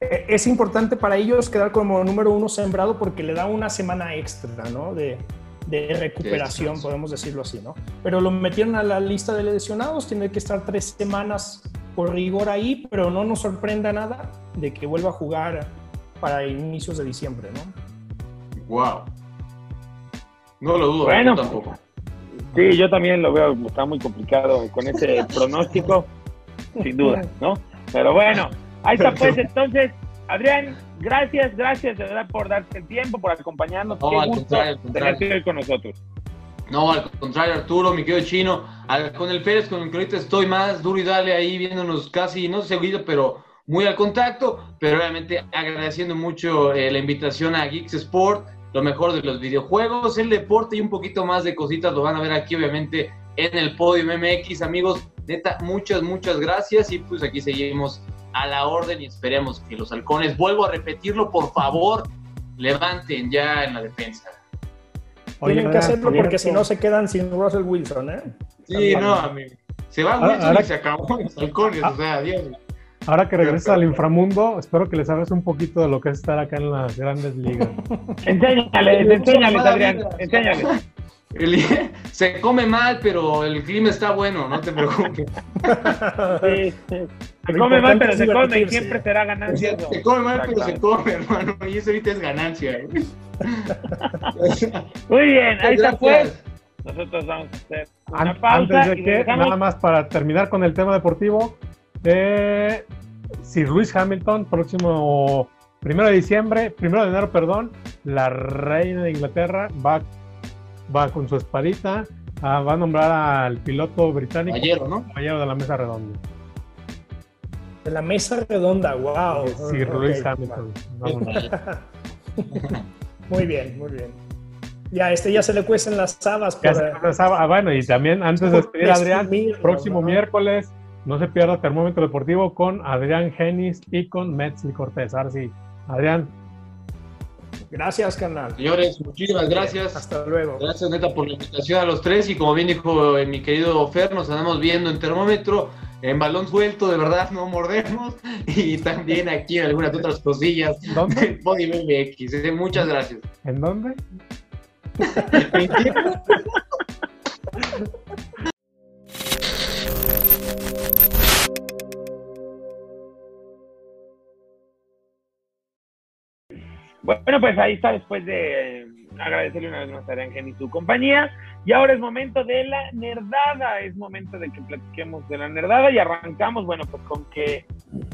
Eh, es importante para ellos quedar como número uno sembrado porque le da una semana extra, ¿no? De, de recuperación, podemos decirlo así, ¿no? Pero lo metieron a la lista de lesionados, tiene que estar tres semanas por rigor ahí, pero no nos sorprenda nada de que vuelva a jugar para inicios de diciembre, ¿no? Wow. No lo dudo, bueno, tampoco. Sí, yo también lo veo, está muy complicado con ese pronóstico, sin duda, ¿no? Pero bueno, Ahí está, pues entonces, Adrián, gracias, gracias de verdad por darte el tiempo, por acompañarnos. No, Qué al gusto contrario, al tenerte hoy con nosotros. No, al contrario, Arturo, mi querido chino, al, con el Pérez, con el que ahorita estoy más duro y dale ahí viéndonos casi, no seguido, pero muy al contacto, pero obviamente agradeciendo mucho eh, la invitación a Geeks Sport, lo mejor de los videojuegos, el deporte y un poquito más de cositas lo van a ver aquí, obviamente, en el Podium MX, amigos. Neta, muchas, muchas gracias y pues aquí seguimos a la orden y esperemos que los halcones, vuelvo a repetirlo, por favor, levanten ya en la defensa. Tienen que hacerlo porque si no se quedan sin Russell Wilson, ¿eh? Sí, no, amigo. Se va Wilson ahora, y se acabó los halcones, o sea, adiós. Ahora que regresas al inframundo, espero que les hables un poquito de lo que es estar acá en las grandes ligas. enséñales, enséñales, Adrián, enséñales. se come mal, pero el clima está bueno, no te preocupes. Se come mal, pero se come y siempre será ganancia. Se, come mal, pero se come, hermano. Y eso ahorita es ganancia. ¿eh? Muy bien, ahí está pues. Nosotros vamos a hacer una pausa. Antes de que, nada más para terminar con el tema deportivo, eh, si Luis Hamilton, próximo primero de diciembre, primero de enero, perdón, la reina de Inglaterra va va con su espadita, ah, va a nombrar al piloto británico. Caballero, ¿no? Caballero de la mesa redonda. De la mesa redonda, wow. Sí, Luis Hamilton. muy bien, muy bien. Ya, este ya se le cuecen las habas. Por... Ah, bueno, y también antes de despedir a Adrián, próximo miércoles, no se pierda Termómetro Deportivo con Adrián Genis y con Metzli Cortés. Ahora sí, Adrián, Gracias, canal. Señores, muchísimas gracias. Hasta luego. Gracias, neta, por la invitación a los tres. Y como bien dijo eh, mi querido Fer, nos andamos viendo en termómetro, en balón suelto, de verdad, no mordemos. Y también aquí en algunas otras cosillas. ¿Dónde? Body MX. Eh, muchas gracias. ¿En dónde? Bueno, pues ahí está después de agradecerle una vez más a Ángel y su compañía. Y ahora es momento de la nerdada, es momento de que platiquemos de la nerdada y arrancamos, bueno, pues con que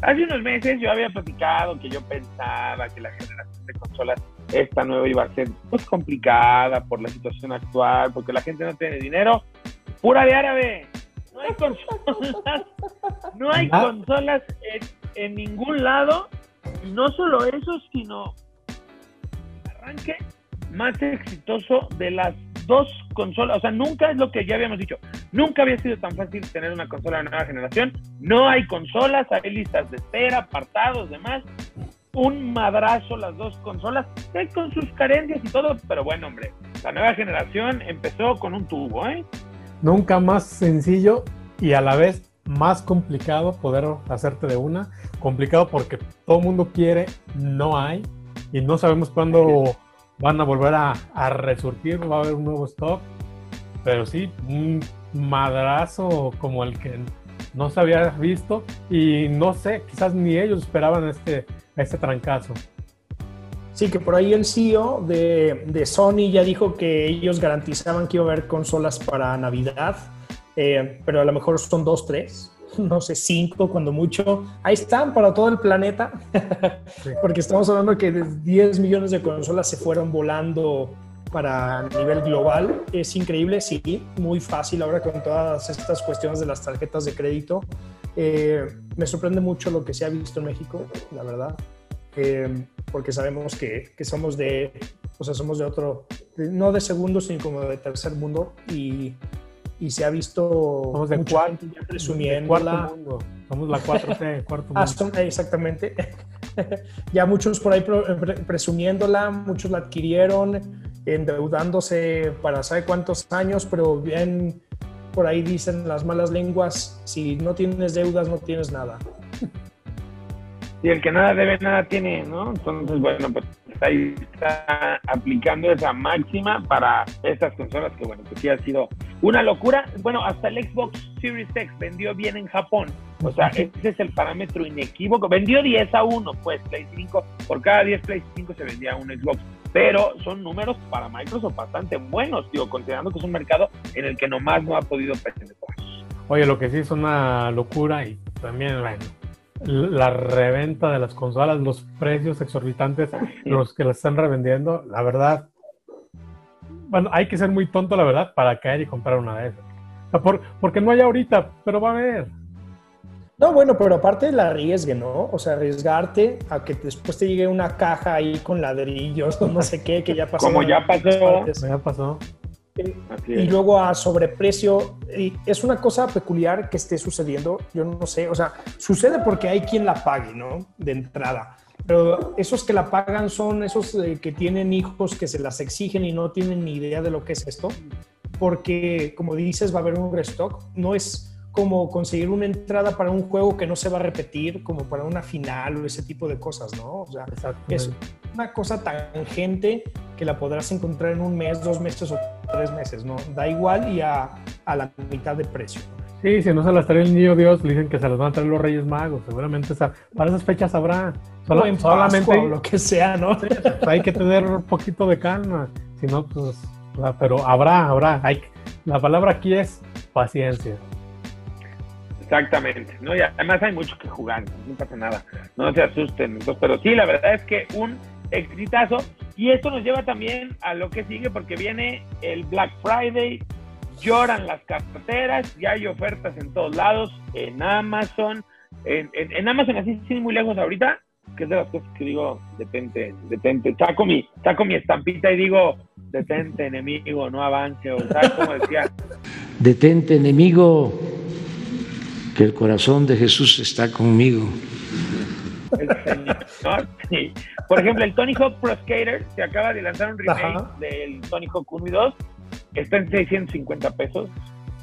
hace unos meses yo había platicado que yo pensaba que la generación de consolas esta nueva iba a ser pues complicada por la situación actual, porque la gente no tiene dinero. Pura de árabe, no hay consolas, no hay consolas en, en ningún lado. Y no solo eso, sino arranque más exitoso de las dos consolas. O sea, nunca es lo que ya habíamos dicho. Nunca había sido tan fácil tener una consola de nueva generación. No hay consolas, hay listas de espera, apartados, demás. Un madrazo las dos consolas, con sus carencias y todo, pero bueno, hombre, la nueva generación empezó con un tubo, ¿eh? Nunca más sencillo y a la vez más complicado poder hacerte de una. Complicado porque todo el mundo quiere, no hay y no sabemos cuándo van a volver a, resurgir, va a haber un nuevo stock, pero sí, un madrazo como el que no se había visto y no sé, quizás ni ellos esperaban este, este trancazo. Sí, que por ahí el CEO de, de, Sony ya dijo que ellos garantizaban que iba a haber consolas para Navidad, eh, pero a lo mejor son dos, tres. no sé, cinco cuando mucho. Ahí están para todo el planeta, porque estamos hablando que 10 millones de consolas se fueron volando para nivel global. Es increíble, sí, muy fácil ahora con todas estas cuestiones de las tarjetas de crédito. Eh, me sorprende mucho lo que se ha visto en México, la verdad, eh, porque sabemos que, que, somos de, o sea, somos de otro, no de segundo, sino como de tercer mundo y, y se ha visto somos de mucha cuarto, gente presumiendo cuarto mundo. Somos la 4T, cuarto ah, mundo. exactamente. ya muchos por ahí presumiéndola, muchos la adquirieron, endeudándose para sabe cuántos años, pero bien por ahí dicen las malas lenguas, si no tienes deudas no tienes nada. Y el que nada debe, nada tiene, ¿no? Entonces, bueno, pues ahí está aplicando esa máxima para estas consolas que, bueno, pues sí ha sido una locura. Bueno, hasta el Xbox Series X vendió bien en Japón. O sea, ese es el parámetro inequívoco. Vendió 10 a 1, pues, Play 5. Por cada 10 Play 5 se vendía un Xbox pero son números para Microsoft bastante buenos, digo, considerando que es un mercado en el que nomás no ha podido penetrar. Oye, lo que sí es una locura y también, bueno, la reventa de las consolas, los precios exorbitantes, los que las están revendiendo, la verdad, bueno, hay que ser muy tonto, la verdad, para caer y comprar una de esas. O por, porque no hay ahorita, pero va a haber. No, bueno, pero aparte la arriesgue, ¿no? O sea, arriesgarte a que después te llegue una caja ahí con ladrillos, no sé qué, que ya pasó. Como ya pasó. Ya pasó. Y, luego a sobreprecio. Y es una cosa peculiar que esté sucediendo. Yo no sé, o sea, sucede porque hay quien la pague, ¿no? De entrada. Pero esos que la pagan son esos eh, que tienen hijos que se las exigen y no tienen ni idea de lo que es esto. Porque, como dices, va a haber un restock. No es como conseguir una entrada para un juego que no se va a repetir, como para una final o ese tipo de cosas, ¿no? O sea, es una cosa tangente que la podrás encontrar en un mes, dos meses o tres meses, ¿no? Da igual y a, a la mitad de precio. Sí, si no se las trae el niño Dios, le dicen que se las van a traer los Reyes Magos. Seguramente para esas fechas habrá. solamente lo que sea, ¿no? hay que tener un poquito de calma. Si no, pues. Pero habrá, habrá. Hay, la palabra aquí es paciencia. Exactamente, ¿no? Y además hay mucho que jugar, no pasa nada, no se asusten. Entonces, pero sí, la verdad es que un exitazo. Y esto nos lleva también a lo que sigue, porque viene el Black Friday, lloran las carteras, ya hay ofertas en todos lados, en Amazon, en, en, Amazon así sin muy lejos ahorita, que es de las cosas que digo, detente, detente, saco mi, saco mi estampita y digo, detente enemigo, no avance, o sea, como decía. Detente enemigo que el corazón de Jesús está conmigo. Por ejemplo, el Tony Hawk Pro Skater se acaba de lanzar un remake del Tony Hawk 1 y 2. Está en 650 pesos.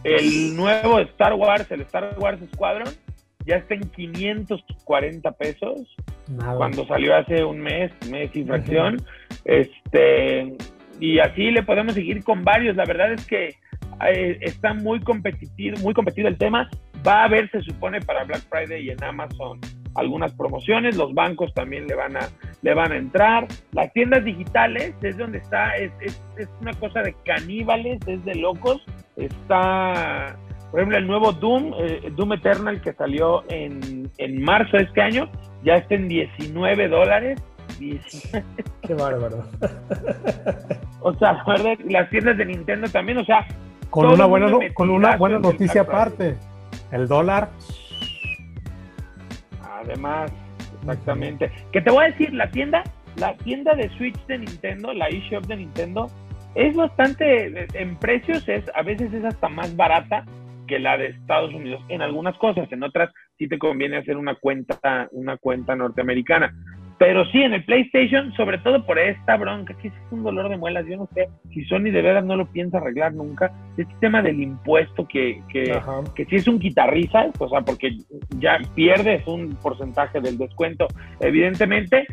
El nuevo Star Wars, el Star Wars Squadron, ya está en 540 pesos. Cuando salió hace un mes, mes y fracción. Este, y así le podemos seguir con varios. La verdad es que eh, está muy competitivo, muy competido el tema. Va a haber, se supone, para Black Friday y en Amazon algunas promociones, los bancos también le van a, le van a entrar, las tiendas digitales es donde está, es, es, es una cosa de caníbales, es de locos, está, por ejemplo, el nuevo Doom, eh, Doom Eternal que salió en, en marzo de este año, ya está en 19 dólares. Qué bárbaro. o sea, la verdad, las tiendas de Nintendo también, o sea, con una buena, con una buena noticia aparte. El dólar. Además, exactamente. Que te voy a decir, la tienda, la tienda de Switch de Nintendo, la eShop de Nintendo, es bastante, en precios es, a veces es hasta más barata que la de Estados Unidos en algunas cosas, en otras sí te conviene hacer una cuenta, una cuenta norteamericana. Pero sí, en el PlayStation, sobre todo por esta bronca, que es un dolor de muelas, yo no sé si Sony de verdad no lo piensa arreglar nunca, este tema del impuesto que, que, que si es un quitarrizas, o sea, porque ya pierdes un porcentaje del descuento, evidentemente,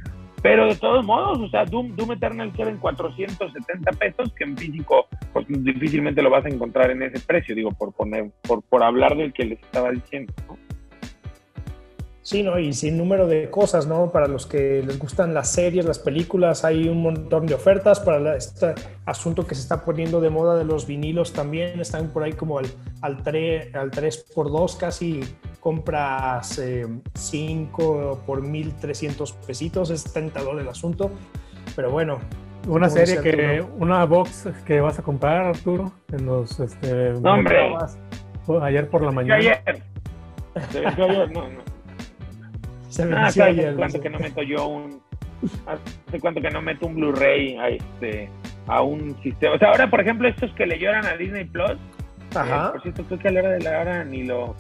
pero de todos modos, o sea, Doom, Doom Eternal queda en 470 pesos, que en físico pues, difícilmente lo vas a encontrar en ese precio, digo, por poner, por, por hablar del que les estaba diciendo, ¿no? Sí, ¿no? y sin número de cosas, ¿no? Para los que les gustan las series, las películas, hay un montón de ofertas. Para este asunto que se está poniendo de moda de los vinilos también, están por ahí como al, al, 3, al 3 por 2 casi compras 5 eh, por 1.300 pesitos, es tentador el asunto, pero bueno. Una serie que, una box que vas a comprar, Arturo, en los, este, no, hombre. ayer por la mañana. Ayer. ayer, no, no. Se me ah, ayer. cuánto que no meto yo un, hace cuánto que no meto un Blu-ray a este, a un sistema. O sea, ahora, por ejemplo, estos que le lloran a Disney Plus, Ajá. Eh, por cierto, creo que a la hora de la hora ni lo.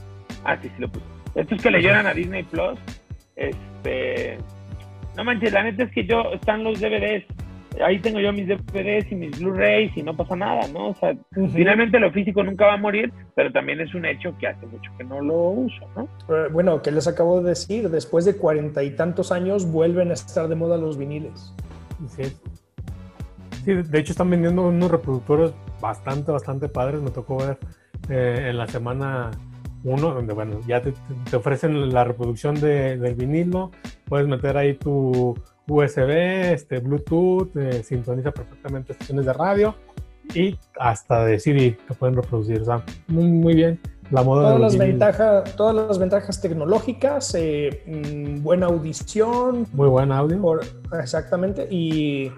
Ah, sí, sí lo puse. Estos que le lloran a Disney Plus, este. No manches, la neta es que yo. Están los DVDs. Ahí tengo yo mis DVDs y mis Blu-rays y no pasa nada, ¿no? O sea, finalmente lo físico nunca va a morir, pero también es un hecho que hace mucho que no lo uso, ¿no? Eh, bueno, ¿qué les acabo de decir? Después de cuarenta y tantos años vuelven a estar de moda los viniles. Sí. sí, de hecho están vendiendo unos reproductores bastante, bastante padres. Me tocó ver eh, en la semana 1, donde, bueno, ya te, ofrecen la reproducción de, del vinilo. Puedes meter ahí tu USB, este, Bluetooth, eh, sintoniza perfectamente estaciones de radio y hasta de CD que pueden reproducir. O sea, muy, muy bien. La moda todas, las ventajas, todas las ventajas tecnológicas, eh, mm, buena audición. Muy buen audio. exactamente. Y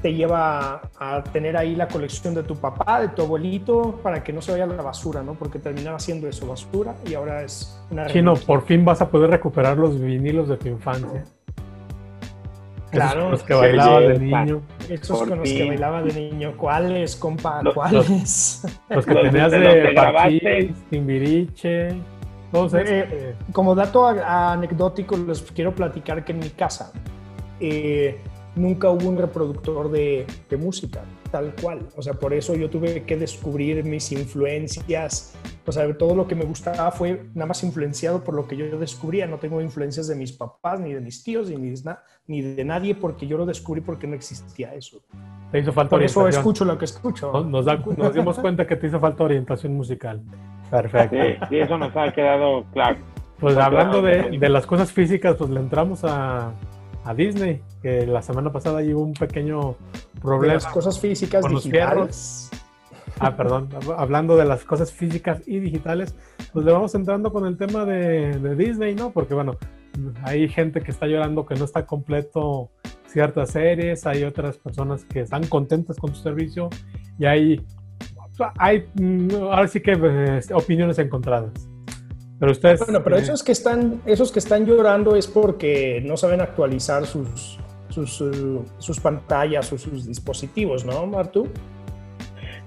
te lleva a tener ahí la colección de tu papá, de tu abuelito, para que no se vaya a la basura, ¿no? Porque terminaba siendo eso basura y ahora es una... Chino, por fin vas a poder recuperar los vinilos de tu infancia. Claro. los que bailaba de niño. Esos con los que bailaba de niño. ¿Cuáles, compa? ¿Cuáles? Los, que tenías de Parchís, Timbiriche. Todos eh, como dato anecdótico, les quiero platicar que en mi casa... Eh, nunca hubo un reproductor de, música, tal cual. O sea, por eso yo tuve que descubrir mis influencias. O sea, todo lo que me gustaba fue nada más influenciado por lo que yo descubría. No tengo influencias de mis papás, ni de mis tíos, ni, de, ni de nadie, porque yo lo descubrí porque no existía eso. Te hizo falta Por eso escucho lo que escucho. Nos, nos dimos cuenta que te hizo falta orientación musical. Perfecto. Sí, eso nos ha quedado claro. Pues hablando de, de las cosas físicas, pues le entramos a, a Disney, que la semana pasada hubo un pequeño problema. las cosas físicas con digitales. Ah, perdón, hablando de las cosas físicas y digitales, pues le vamos entrando con el tema de, Disney, ¿no? Porque bueno, hay gente que está llorando que no está completo ciertas series, hay otras personas que están contentas con su servicio y hay, hay mm, ahora sí que eh, opiniones encontradas. Pero ustedes. Bueno, pero esos que están, esos que están llorando es porque no saben actualizar sus, sus, sus pantallas o sus dispositivos, ¿no, Martu?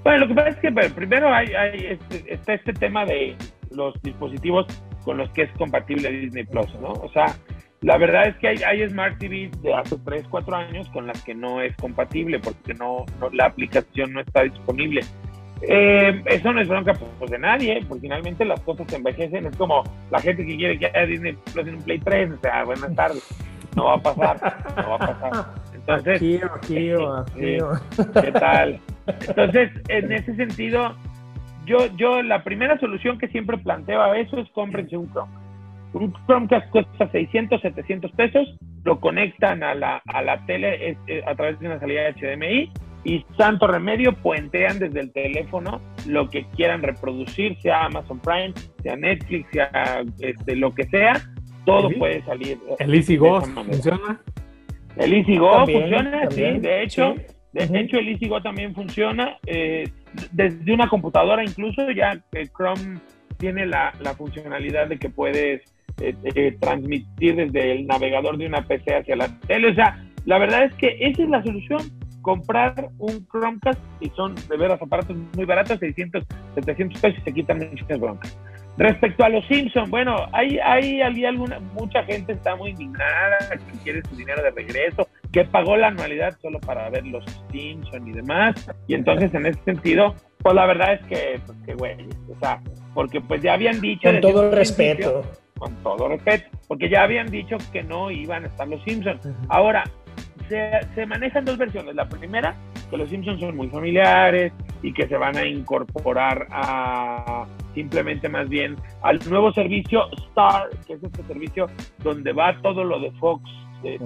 Bueno, lo que pasa es que primero hay, hay este, está este tema de los dispositivos con los que es compatible Disney Plus, ¿no? O sea, la verdad es que hay, hay Smart TV de hace 3, 4 años con las que no es compatible porque no, no la aplicación no está disponible. Eh, eso no es bronca pues, de nadie, porque finalmente las cosas se envejecen. Es como la gente que quiere que haya Disney Plus en un Play 3. O sea, buenas tardes. No va a pasar, no va a pasar. Entonces, aquí, aquí, aquí. ¿qué tal? Entonces, en ese sentido, yo, yo la primera solución que siempre planteo a eso es cómprense un Chromecast. Un Chromecast cuesta 600, 700 pesos, lo conectan a la, a la tele a través de una salida HDMI y santo remedio puentean desde el teléfono lo que quieran reproducir, sea Amazon Prime, sea Netflix, sea este, lo que sea, todo puede salir. ¿El EasyGo funciona? El EasyGo funciona, sí, de hecho. De hecho, el EasyGo también funciona eh, desde una computadora, incluso ya Chrome tiene la, funcionalidad de que puedes eh, eh, transmitir desde el navegador de una PC hacia la tele. O sea, la verdad es que esa es la solución comprar un Chromecast y son de veras aparatos muy baratos, 600, 700 pesos y se quitan muchas broncas. Respecto a los Simpsons, bueno, hay, hay, alguna, mucha gente está muy indignada, que quiere su dinero de regreso, que pagó la anualidad solo para ver los Simpsons y demás. Y entonces, en ese sentido, pues la verdad es que, pues que güey, o sea, porque pues ya habían dicho... Con todo el respeto. Con todo respeto, porque ya habían dicho que no iban a estar los Simpsons. Ahora, se, manejan dos versiones. La primera, que los Simpsons son muy familiares y que se van a incorporar a simplemente más bien al nuevo servicio Star, que es este servicio donde va todo lo de Fox,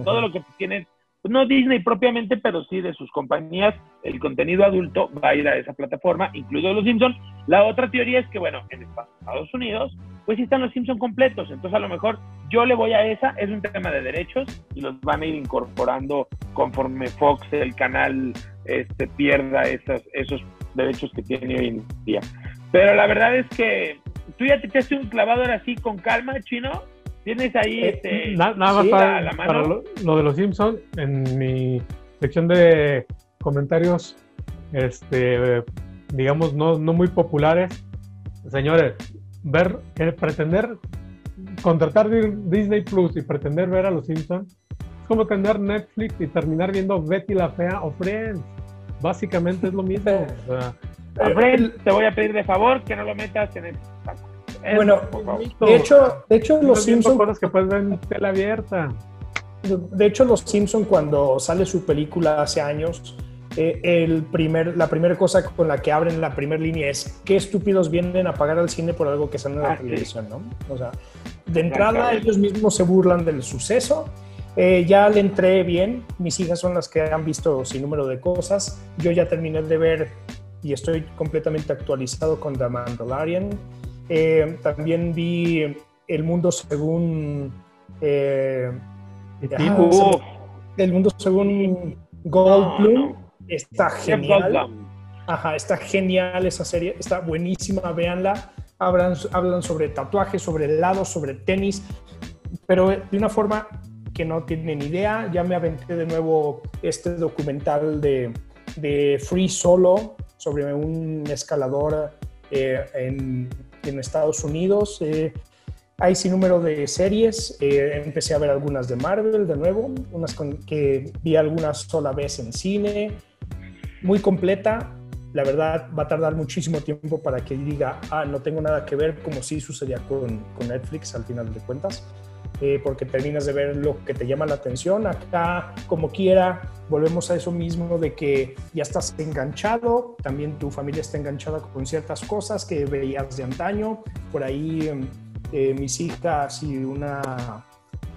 todo lo que tiene, no Disney propiamente, pero sí de sus compañías, el contenido adulto va a ir a esa plataforma, incluido los Simpsons. La otra teoría es que, bueno, en Estados Unidos pues sí están los Simpson completos. Entonces a lo mejor yo le voy a esa, es un tema de derechos y los van a ir incorporando conforme Fox, el canal, este, pierda esos, esos derechos que tiene hoy en día. Pero la verdad es que tú ya te echaste un clavador así con calma, chino. Tienes ahí Eh, este, na- nada más sí, para, la- la para lo, lo de los Simpsons, en mi sección de comentarios, este, digamos, no, no muy populares, señores, ver, eh, pretender contratar Di- Disney Plus y pretender ver a los Simpsons es como tener Netflix y terminar viendo Betty la Fea o Friends. Básicamente es lo mismo. o sea, A Fred, te voy a pedir de favor que no lo metas en el saco. Bueno. De hecho, de hecho los Simpsons cosas que puedes ver en tela abierta. De hecho, Los Simpson cuando sale su película hace años, eh, el primer, la primera cosa con la que abren la primera línea es qué estúpidos vienen a pagar al cine por algo que sale en la Ah, sí. televisión, ¿no? O sea, de entrada ellos mismos se burlan del suceso. Eh, ya le entré bien, mis hijas son las que han visto sin número de cosas. Yo ya terminé de ver y estoy completamente actualizado con The Mandalorian. Eh, también vi El Mundo según... eh, Uf, el mundo según Goldblum no, no. está genial. Ajá, está genial esa serie, está buenísima, véanla. Hablan, hablan sobre tatuajes, sobre helados, sobre tenis, pero de una forma que no tienen idea. Ya me aventé de nuevo este documental de, de Free Solo sobre un escalador eh, en, en Estados Unidos. Eh, hay sin número de series. eh, empecé a ver algunas de Marvel de nuevo, unas con, que vi algunas sola vez en cine. Muy completa. La verdad, va a tardar muchísimo tiempo para que diga, ah, no tengo nada que ver, como sí sucedía con, con Netflix al final de cuentas. Eh, porque terminas de ver lo que te llama la atención. Acá, como quiera, volvemos a eso mismo de que ya estás enganchado, también tu familia está enganchada con ciertas cosas que veías de antaño. Por ahí eh, mis hijas y una,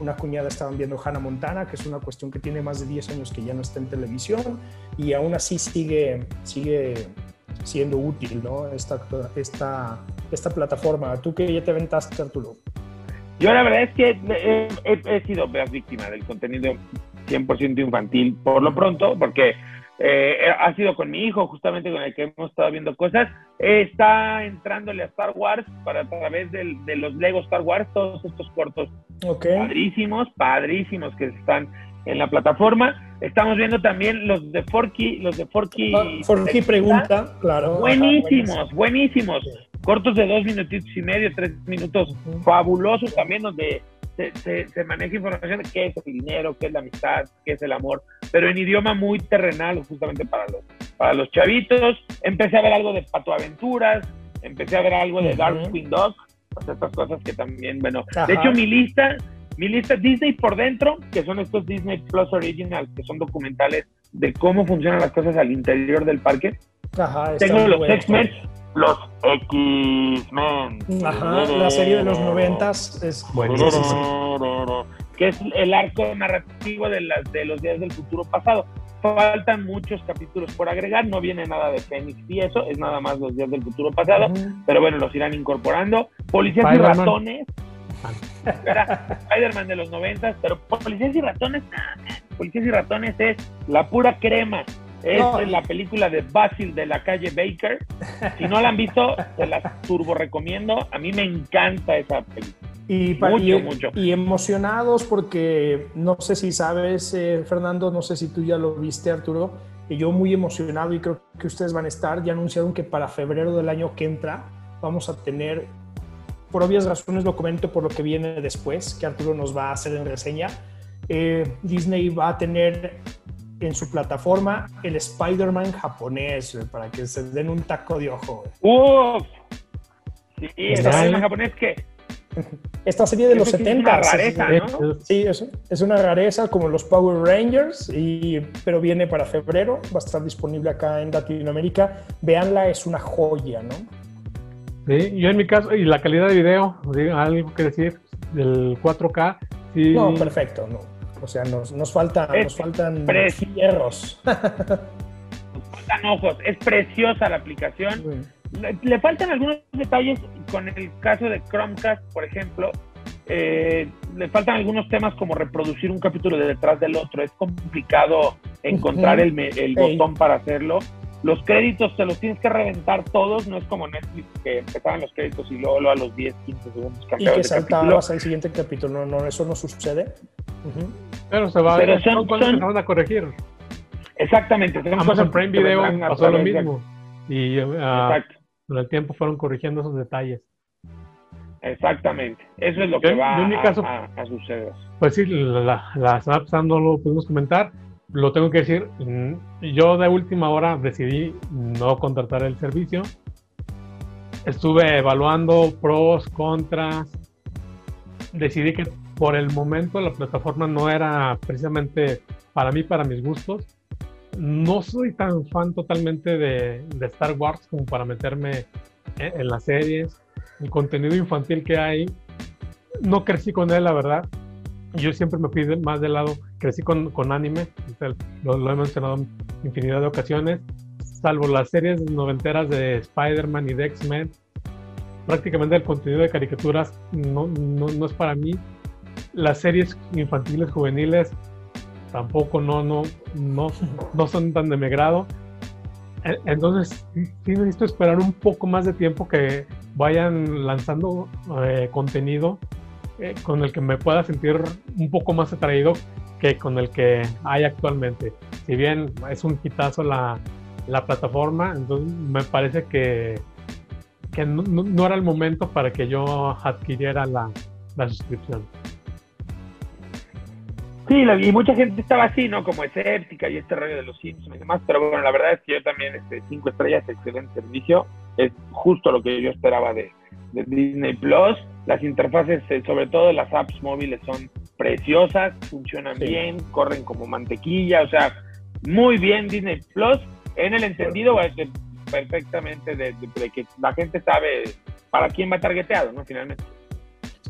una cuñada estaban viendo Hannah Montana, que es una cuestión que tiene más de 10 años que ya no está en televisión y aún así sigue, sigue siendo útil ¿no? esta, esta, esta plataforma. Tú que ya te aventaste, Arturo. Yo la verdad es que he, he- he sido víctima del contenido 100% infantil por lo pronto, porque eh, ha sido con mi hijo, justamente con el que hemos estado viendo cosas. Está entrándole a Star Wars para a través del- de los Lego Star Wars, todos estos cortos padrísimos, padrísimos que están en la plataforma. Estamos viendo también los de Forky, los de Forky. Ah, Forky pregunta, claro. Buenísimos, Ajá, buenísimos. Cortos de dos minutitos y medio, tres minutos, Ujú. fabulosos también, donde se, se- se maneja información de qué es el dinero, qué es la amistad, qué es el amor, pero en idioma muy terrenal, justamente para los, para los chavitos. Empecé a ver algo de Pato Aventuras, empecé a ver algo de Ujú. Darkwing Dog, pues estas cosas que también, bueno, Ajá. de hecho mi lista, mi lista Disney por dentro, que son estos Disney Plus Originals, que son documentales de cómo funcionan las cosas al interior del parque. Ajá, Tengo los. X-Men, los X-Men. Ajá, la serie de los noventas es Buenísimo. Que es el arco narrativo de, las, de los días del futuro pasado. Faltan muchos capítulos por agregar, no viene nada de Fénix y eso, es nada más los días del futuro pasado, pero bueno, los irán incorporando. Policías y ratones. Era Spider-Man de los noventas, pero Policías y ratones, Policías y ratones es la pura crema. Es No. la película de Basil de la calle Baker. Si no la han visto, se las turbo recomiendo. A mí me encanta esa película. Y, Mucho, y- mucho. y emocionados porque no sé si sabes, eh, Fernando, no sé si tú ya lo viste, Arturo, y yo muy emocionado y creo que ustedes van a estar. Ya anunciaron que para febrero del año que entra vamos a tener, por obvias razones lo comento por lo que viene después, que Arturo nos va a hacer en reseña. eh, Disney va a tener en su plataforma el Spider-Man japonés, para que se den un taco de ojo. ¡Uf! Sí, el bien. japonés que Esta serie de los Ese sí es 70 una rareza, ¿no? Sí, es, es una rareza como los Power Rangers, y, pero viene para febrero, va a estar disponible acá en Latinoamérica. Veanla, es una joya, ¿no? Sí, yo en mi caso, y la calidad de video, algo que decir, del 4K, sí. No, perfecto, no. O sea, nos, nos, falta, Es nos faltan hierros. faltan ojos. Es preciosa la aplicación. Le, le faltan algunos detalles con el caso de Chromecast, por ejemplo, eh, le faltan algunos temas como reproducir un capítulo de detrás del otro. Es complicado encontrar el, el botón para hacerlo. Los créditos te los tienes que reventar todos, no es como Netflix que empezaban los créditos y luego, a los 10, 15 segundos Y que saltabas al siguiente capítulo, no, no, eso no sucede. Pero se va Pero son, se van a corregir. Exactamente. Amazon Prime Video pasó lo mismo. Y uh, con el tiempo fueron corrigiendo esos detalles. Exactamente. Eso es lo que va a, suceder. Pues sí, las apps no lo pudimos comentar. Lo tengo que decir, mm, yo de última hora decidí no contratar el servicio. Estuve evaluando pros, contras. Decidí que por el momento la plataforma no era precisamente para mí, para mis gustos. No soy tan fan totalmente de, de Star Wars como para meterme en, en las series el contenido infantil que hay, no crecí con él, la verdad. Yo siempre me fui más del lado, crecí con, con anime, lo, he mencionado infinidad de ocasiones, salvo las series noventeras de Spider-Man y de X-Men. Prácticamente el contenido de caricaturas no, no, no, es para mí. Las series infantiles, juveniles, tampoco no, no, no, no son tan de mi grado. E, entonces, sí necesito esperar un poco más de tiempo que vayan lanzando eh, contenido eh, con el que me pueda sentir un poco más atraído que con el que hay actualmente. Si bien es un quitazo la, la plataforma, entonces me parece que, que no, no, era el momento para que yo adquiriera la, la suscripción. Sí, y mucha gente estaba así, ¿no? Como escéptica y este rollo de los Simpsons y demás, pero bueno, la verdad es que yo también, este, cinco estrellas, excelente servicio, es justo lo que yo esperaba de, Disney Plus. Las interfaces, eh, sobre todo las apps móviles, son preciosas, funcionan bien, corren como mantequilla, o sea, muy bien Disney Plus, en el entendido perfectamente de, de que la gente sabe para quién va targeteado, ¿no? Finalmente.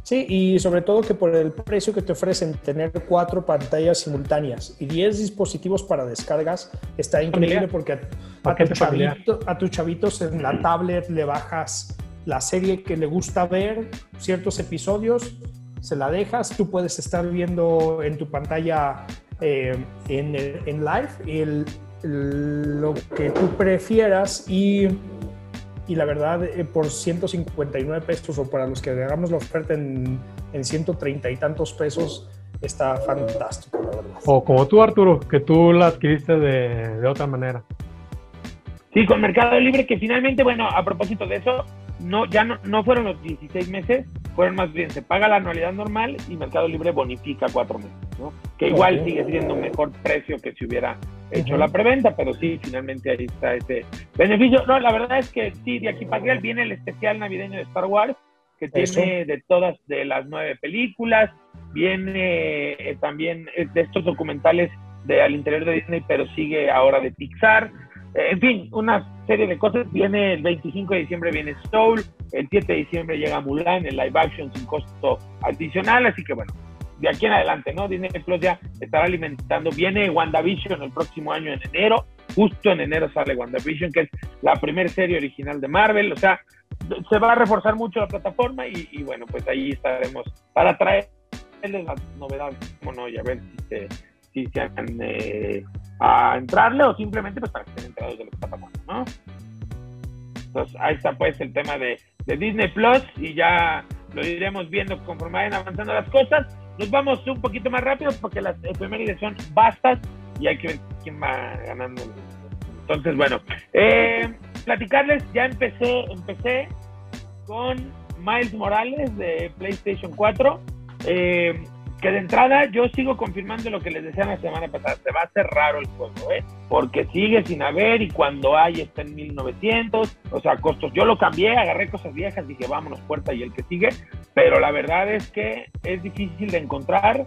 Sí, y sobre todo que por el precio que te ofrecen tener cuatro pantallas simultáneas y 10 dispositivos para descargas, está increíble porque a, tus chavitos en la tablet le bajas la serie que le gusta ver, ciertos episodios, se la dejas, tú puedes estar viendo en tu pantalla eh, en, en, live el, lo que tú prefieras y y la verdad eh, por 159 pesos o para los que hagamos la oferta en, en 130 y tantos pesos está fantástico, la verdad. O como tú, Arturo, que tú la adquiriste de, de otra manera. Sí, con Mercado Libre, que finalmente, bueno, a propósito de eso, no, ya no, no fueron los 16 meses, fueron más bien, se paga la anualidad normal y Mercado Libre bonifica cuatro meses, ¿no? Que igual sigue siendo un mejor precio que si hubiera hecho la preventa, pero sí, finalmente ahí está ese beneficio. No, la verdad es que sí, de aquí para allá viene el especial navideño de Star Wars, que tiene de todas, de las nueve películas, viene eh, también eh, de estos documentales de al interior de Disney, pero sigue ahora de Pixar en fin, una serie de cosas. Viene el 25 de diciembre, viene Soul. El 7 de diciembre llega Mulan, el live action sin costo adicional. Así que bueno, de aquí en adelante, ¿no? Disney Plus ya estará alimentando. Viene WandaVision el próximo año en enero. Justo en enero sale WandaVision, que es la primera serie original de Marvel. O sea, se va a reforzar mucho la plataforma y, bueno, pues ahí estaremos para traerles las novedades, como no, y a ver si se, si se han eh, a entrarle o simplemente pues para que estén enterados de lo que está pasando, ¿no? Entonces ahí está pues el tema de, Disney Plus y ya lo iremos viendo conforme vayan avanzando las cosas. Vamos un poquito más rápido porque las efemérides son bastas y hay que ver quién va ganando. Entonces, bueno, eh, platicarles, ya empecé, empecé con Miles Morales de PlayStation 4. Eh, que de entrada yo sigo confirmando lo que les decía la semana pasada, se va a hacer raro el juego, ¿eh? porque sigue sin haber y cuando hay está en 1900, o sea, costos. Yo lo cambié, agarré cosas viejas, dije vámonos puerta y el que sigue, pero la verdad es que es difícil de encontrar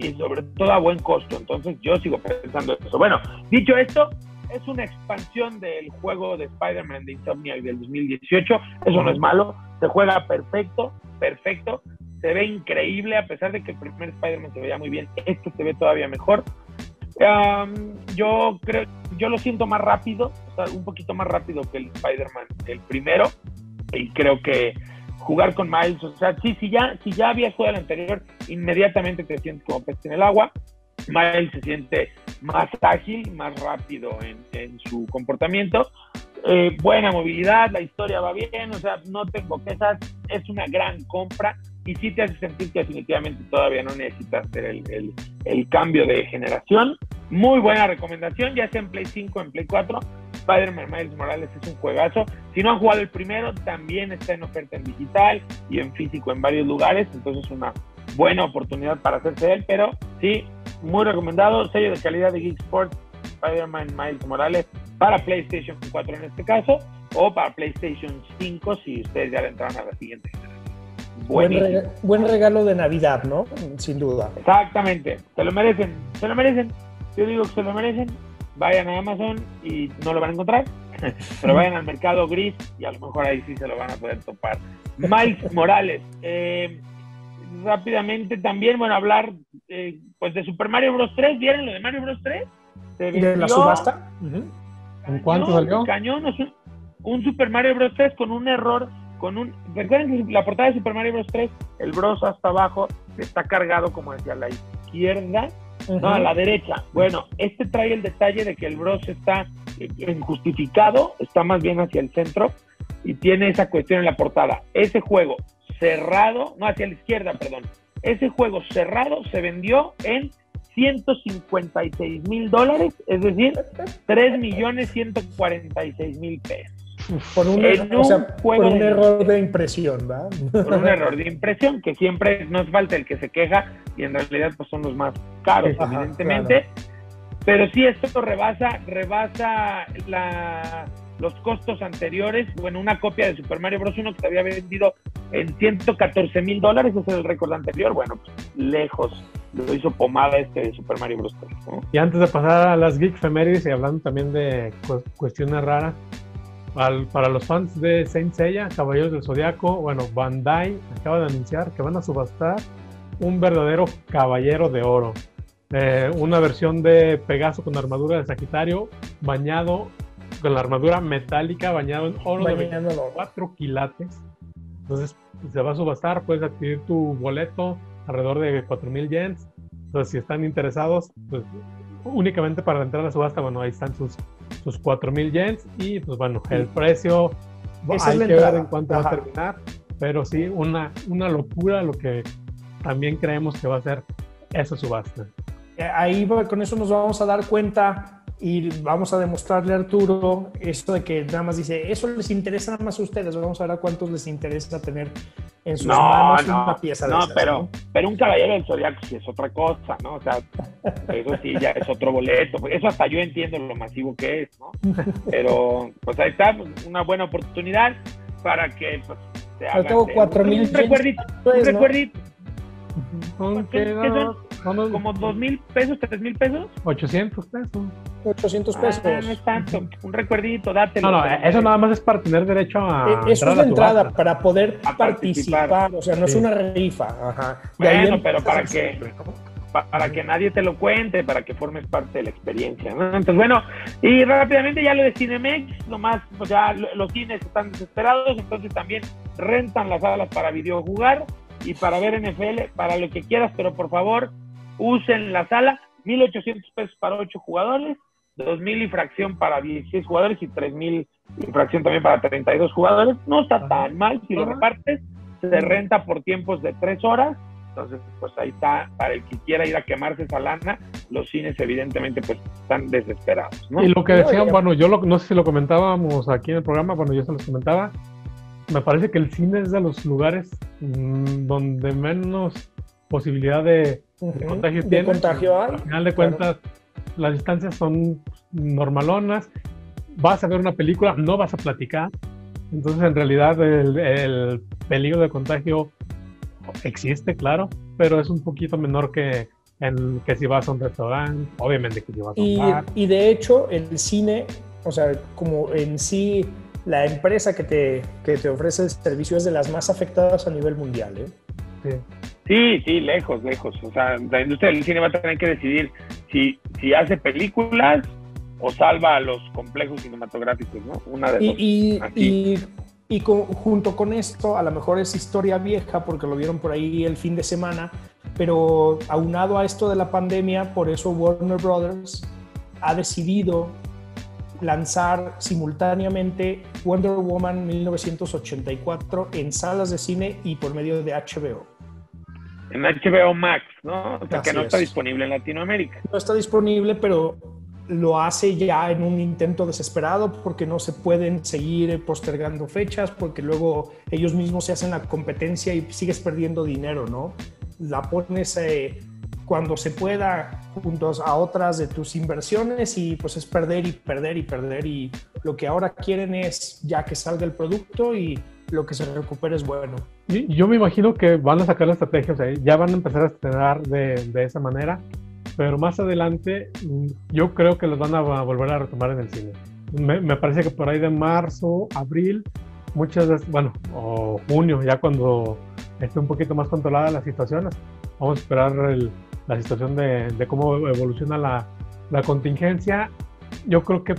y sobre todo a buen costo, entonces yo sigo pensando eso. Bueno, dicho esto, es una expansión del juego de Spider-Man de Insomniac del 2018, eso no es malo, se juega perfecto, perfecto, se ve increíble, a pesar de que el primer Spider-Man se veía muy bien, este se ve todavía mejor. yo creo, yo lo siento más rápido, un poquito más rápido que el Spider-Man, el primero, y creo que jugar con Miles, o sea, sí, si ya, si ya habías jugado el anterior, inmediatamente te sientes como pez en el agua. Miles se siente más ágil, más rápido en, su comportamiento. Eh, buena movilidad, la historia va bien, o sea, no tengo quejas, es una gran compra y sí te hace sentir que definitivamente todavía no necesitas hacer el, el, cambio de generación. Muy buena recomendación, ya sea en Play 5 o en Play 4. Spider-Man Miles Morales es un juegazo. Si no han jugado el primero, también está en oferta en digital y en físico en varios lugares, entonces es una buena oportunidad para hacerse él, pero sí, muy recomendado, sello de calidad de Geek Sports, Spider-Man Miles Morales para PlayStation 4 en este caso, o para PlayStation 5 si ustedes ya le entran a la siguiente Buen, regalo de Navidad, ¿no? Sin duda. Exactamente, se lo merecen, se lo merecen. Yo digo que se lo merecen. Vayan a Amazon y no lo van a encontrar, pero vayan al mercado gris y a lo mejor ahí sí se lo van a poder topar. Miles Morales, eh, rápidamente también, bueno, hablar eh, pues de Super Mario Bros. 3. ¿Vieron lo de Mario Bros. 3? ¿De la subasta? ¿En cuánto salió? Cañón, un, Super Mario Bros. 3 con un error, con un... Recuerden que la portada de Super Mario Bros. 3, el Bros hasta abajo está cargado como hacia la izquierda, no, a la derecha. Bueno, este trae el detalle de que el Bros está injustificado, está más bien hacia el centro y tiene esa cuestión en la portada. Ese juego cerrado, no hacia la izquierda, perdón. Ese juego cerrado se vendió en 156 mil dólares, es decir, 3 millones 146 mil pesos. Por un, error de impresión, ¿verdad? Por un error de impresión, que siempre no es falta el que se queja y en realidad pues son los más caros, evidentemente. Pero sí, esto rebasa, rebasa la, los costos anteriores. Bueno, una copia de Super Mario Bros. 1 que se había vendido en 114 mil dólares, ese es el récord anterior. Bueno, pues, lejos lo hizo pomada este de Super Mario Bros. 3. Y antes de pasar a las Geek Femeris y hablando también de cuestiones raras, para los fans de Saint Seiya, Caballeros del Zodiaco, bueno, Bandai acaba de anunciar que van a subastar un verdadero caballero de oro. Eh, una versión de Pegaso con armadura de Sagitario bañado con la armadura metálica bañado en oro de 4 quilates. Entonces se va a subastar, puedes adquirir tu boleto alrededor de 4000 yens. Entonces, si están interesados, pues únicamente para entrar a la subasta, bueno, ahí están sus, sus 4000 yens y pues bueno, el precio hay que ver en cuánto va a terminar, pero sí, una, una locura lo que también creemos que va a ser esa subasta. Eh, ahí con eso nos vamos a dar cuenta y vamos a demostrarle a Arturo esto de que nada más dice, eso les interesa nada más a ustedes, vamos a ver a cuántos les interesa tener en sus manos una pieza de No, pero, pero un caballero del zodiaco sí es otra cosa, ¿no? O sea, eso sí ya es otro boleto, eso hasta yo entiendo lo masivo que es, ¿no? Pero pues ahí está, una buena oportunidad para que pues, se haga. Tengo cuatro mil. Un recuerdito, un recuerdito. Como dos mil pesos, tres mil pesos. 800 pesos. 800 pesos. Ah, no es tanto. Un recuerdito, dátelo. No, no, eso nada más es para tener derecho a. Eh, eso es la entrada, para poder participar. O sea, no es una rifa. Ajá. Bueno, pero para que para que nadie te lo cuente, para que formes parte de la experiencia. Entonces, bueno, y rápidamente ya lo de Cinemex, nomás, pues ya los cines están desesperados, entonces también rentan las salas para videojugar y para ver NFL, para lo que quieras, pero por favor, usen la sala, 1.800 pesos para 8 jugadores, 2.000 y fracción para 16 jugadores y 3.000 y fracción también para 32 jugadores. No está tan mal si lo repartes, se renta por tiempos de 3 horas. Entonces, pues ahí está, para el que quiera ir a quemarse esa lana, los cines evidentemente pues están desesperados. Y lo que decían, bueno, yo no sé si lo comentábamos aquí en el programa, cuando yo se los comentaba, me parece que el cine es de los lugares mm, donde menos posibilidad de, contagio tiene. Contagio Al final de cuentas, las distancias son normalonas. Vas a ver una película, no vas a platicar. Entonces, en realidad, el, peligro de contagio existe, claro, pero es un poquito menor que, en, que si vas a un restaurante, obviamente que si vas a un y, bar. Y de hecho, el cine, o sea, como en sí la empresa que te, que te ofrece el servicio es de las más afectadas a nivel mundial. ¿eh? Sí. Sí, lejos, lejos. O sea, la industria del cine va a tener que decidir si, si hace películas o salva a los complejos cinematográficos, ¿no? Una de y, y, Y junto con esto, a lo mejor es historia vieja porque lo vieron por ahí el fin de semana, pero aunado a esto de la pandemia, por eso Warner Brothers ha decidido lanzar simultáneamente Wonder Woman 1984 en salas de cine y por medio de HBO. En HBO Max, ¿no? O sea, que no está disponible en Latinoamérica. No está disponible, pero lo hace ya en un intento desesperado porque no se pueden seguir postergando fechas, porque luego ellos mismos se hacen la competencia y sigues perdiendo dinero, ¿no? La pones eh, cuando se pueda juntos a otras de tus inversiones y pues es perder y perder y perder y lo que ahora quieren es ya que salga el producto y lo que se recupere es bueno. Yo me imagino que van a sacar la estrategia, o sea, ya van a empezar a estrenar de, de esa manera pero más adelante mm, yo creo que los van a volver a retomar en el cine. Me, parece que por ahí de marzo, abril, muchas veces, bueno, o junio, ya cuando esté un poquito más controlada la situación, vamos a esperar la situación de, cómo evoluciona la, la, contingencia. Yo creo que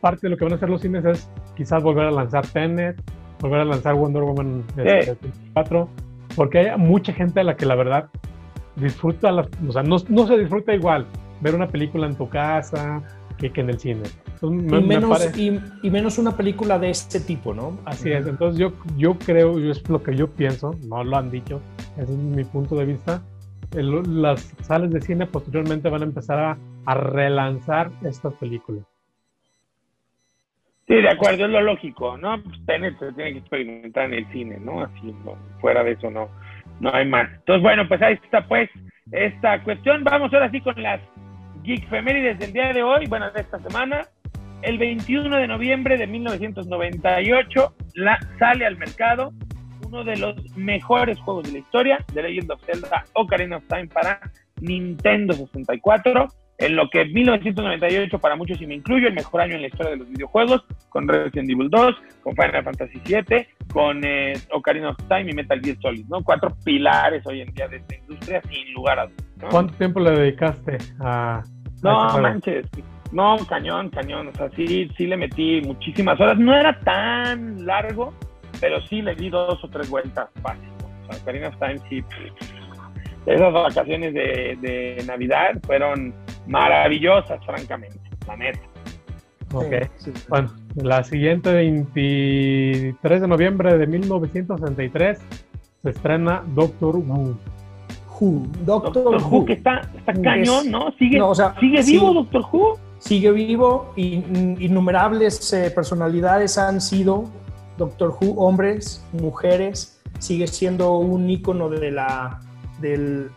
parte de lo que van a hacer los cines es quizás volver a lanzar Tenet, volver a lanzar Wonder Woman 4, porque hay mucha gente a la que la verdad disfruta, o sea, no, no, se disfruta igual ver una película en tu casa que, que en el cine. y, menos, y, menos una película de este tipo, ¿no? Así es, entonces yo, yo creo, yo es lo que yo pienso, no lo han dicho, es mi punto de vista, las salas de cine posteriormente van a empezar a, a relanzar estas películas. Sí, de acuerdo, es lo lógico, ¿no? Pues tiene que experimentar en el cine, ¿no? Así, fuera de eso no, no hay más. Entonces, bueno, pues ahí está pues esta cuestión. Vamos ahora sí con las Geek Femérides del día de hoy, bueno, de esta semana. El 21 de noviembre de 1998 la, sale al mercado uno de los mejores juegos de la historia, The Legend of Zelda Ocarina of Time para Nintendo 64 en lo que 1998 para muchos, y me incluyo, el mejor año en la historia de los videojuegos, con Resident Evil 2, con Final Fantasy VII, con eh, Ocarina of Time y Metal Gear Solid, ¿no? Cuatro pilares hoy en día de esta industria, sin lugar a dudas. ¿Cuánto tiempo le dedicaste a...? No, manches, no, cañón, cañón, o sea, sí, sí le metí muchísimas horas, no era tan largo, pero sí le di dos o tres vueltas fácil, o sea, Ocarina of Time sí... Esas vacaciones de, de Navidad fueron maravillosas, francamente, la neta. Ok, bueno, la siguiente 23 de noviembre de 1963 se estrena Doctor Who. Who. Doctor, Who, que está, está cañón, ¿no? Sigue, ¿sigue vivo Doctor Who. Sigue vivo, y innumerables eh, personalidades han sido Doctor Who, hombres, mujeres, sigue siendo un ícono de la, del,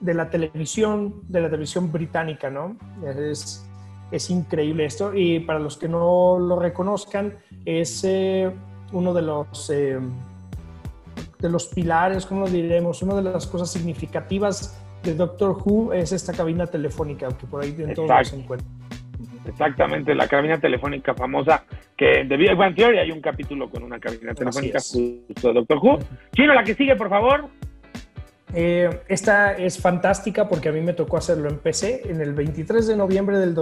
de la televisión, de la televisión británica, ¿no? Es, es increíble esto. Y para los que no lo reconozcan, es eh, uno de los, eh, de los pilares, ¿cómo lo diremos? Una de las cosas significativas de Doctor Who es esta cabina telefónica, que por ahí en todos se encuentra. Exactamente, la cabina telefónica famosa, que de Big Bang Theory hay un capítulo con una cabina telefónica justo de Doctor Who. Chino, la que sigue, por favor. Eh, esta es fantástica porque a mí me tocó hacerlo en PC. En el 23 de noviembre del,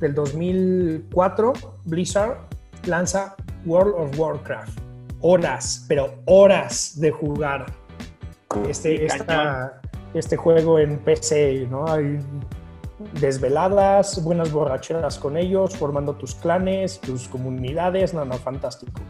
del 2004, Blizzard lanza World of Warcraft. Horas, pero horas de jugar este, este juego en PC, ¿no? Hay desveladas, buenas borracheras con ellos, formando tus clanes, tus comunidades, no, no, fantástico.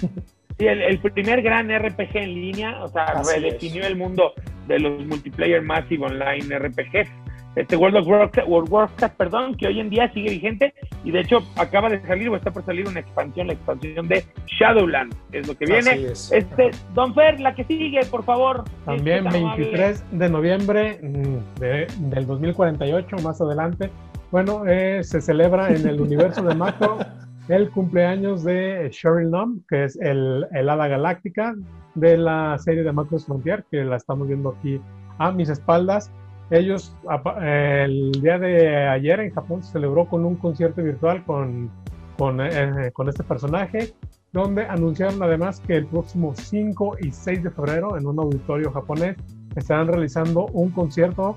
Sí, el, primer gran RPG en línea, o sea, redefinió el mundo de los multiplayer massive online RPGs. Este World of Warcraft, World Warcraft, perdón, que hoy en día sigue vigente y de hecho acaba de salir o está por salir una expansión, la expansión de Shadowlands, es lo que viene. Este, Don Fer, la que sigue, por favor. También 23 de noviembre mm, del 2048, más adelante. Bueno, eh, se celebra en el universo de Macro el cumpleaños de Cheryl Num, que es el, el hada galáctica de la serie de Macros Frontier, que la estamos viendo aquí a mis espaldas. Ellos, el día de ayer en Japón se celebró con un concierto virtual con, con, eh, con este personaje, donde anunciaron además que el próximo 5 y 6 de febrero en un auditorio japonés estarán realizando un concierto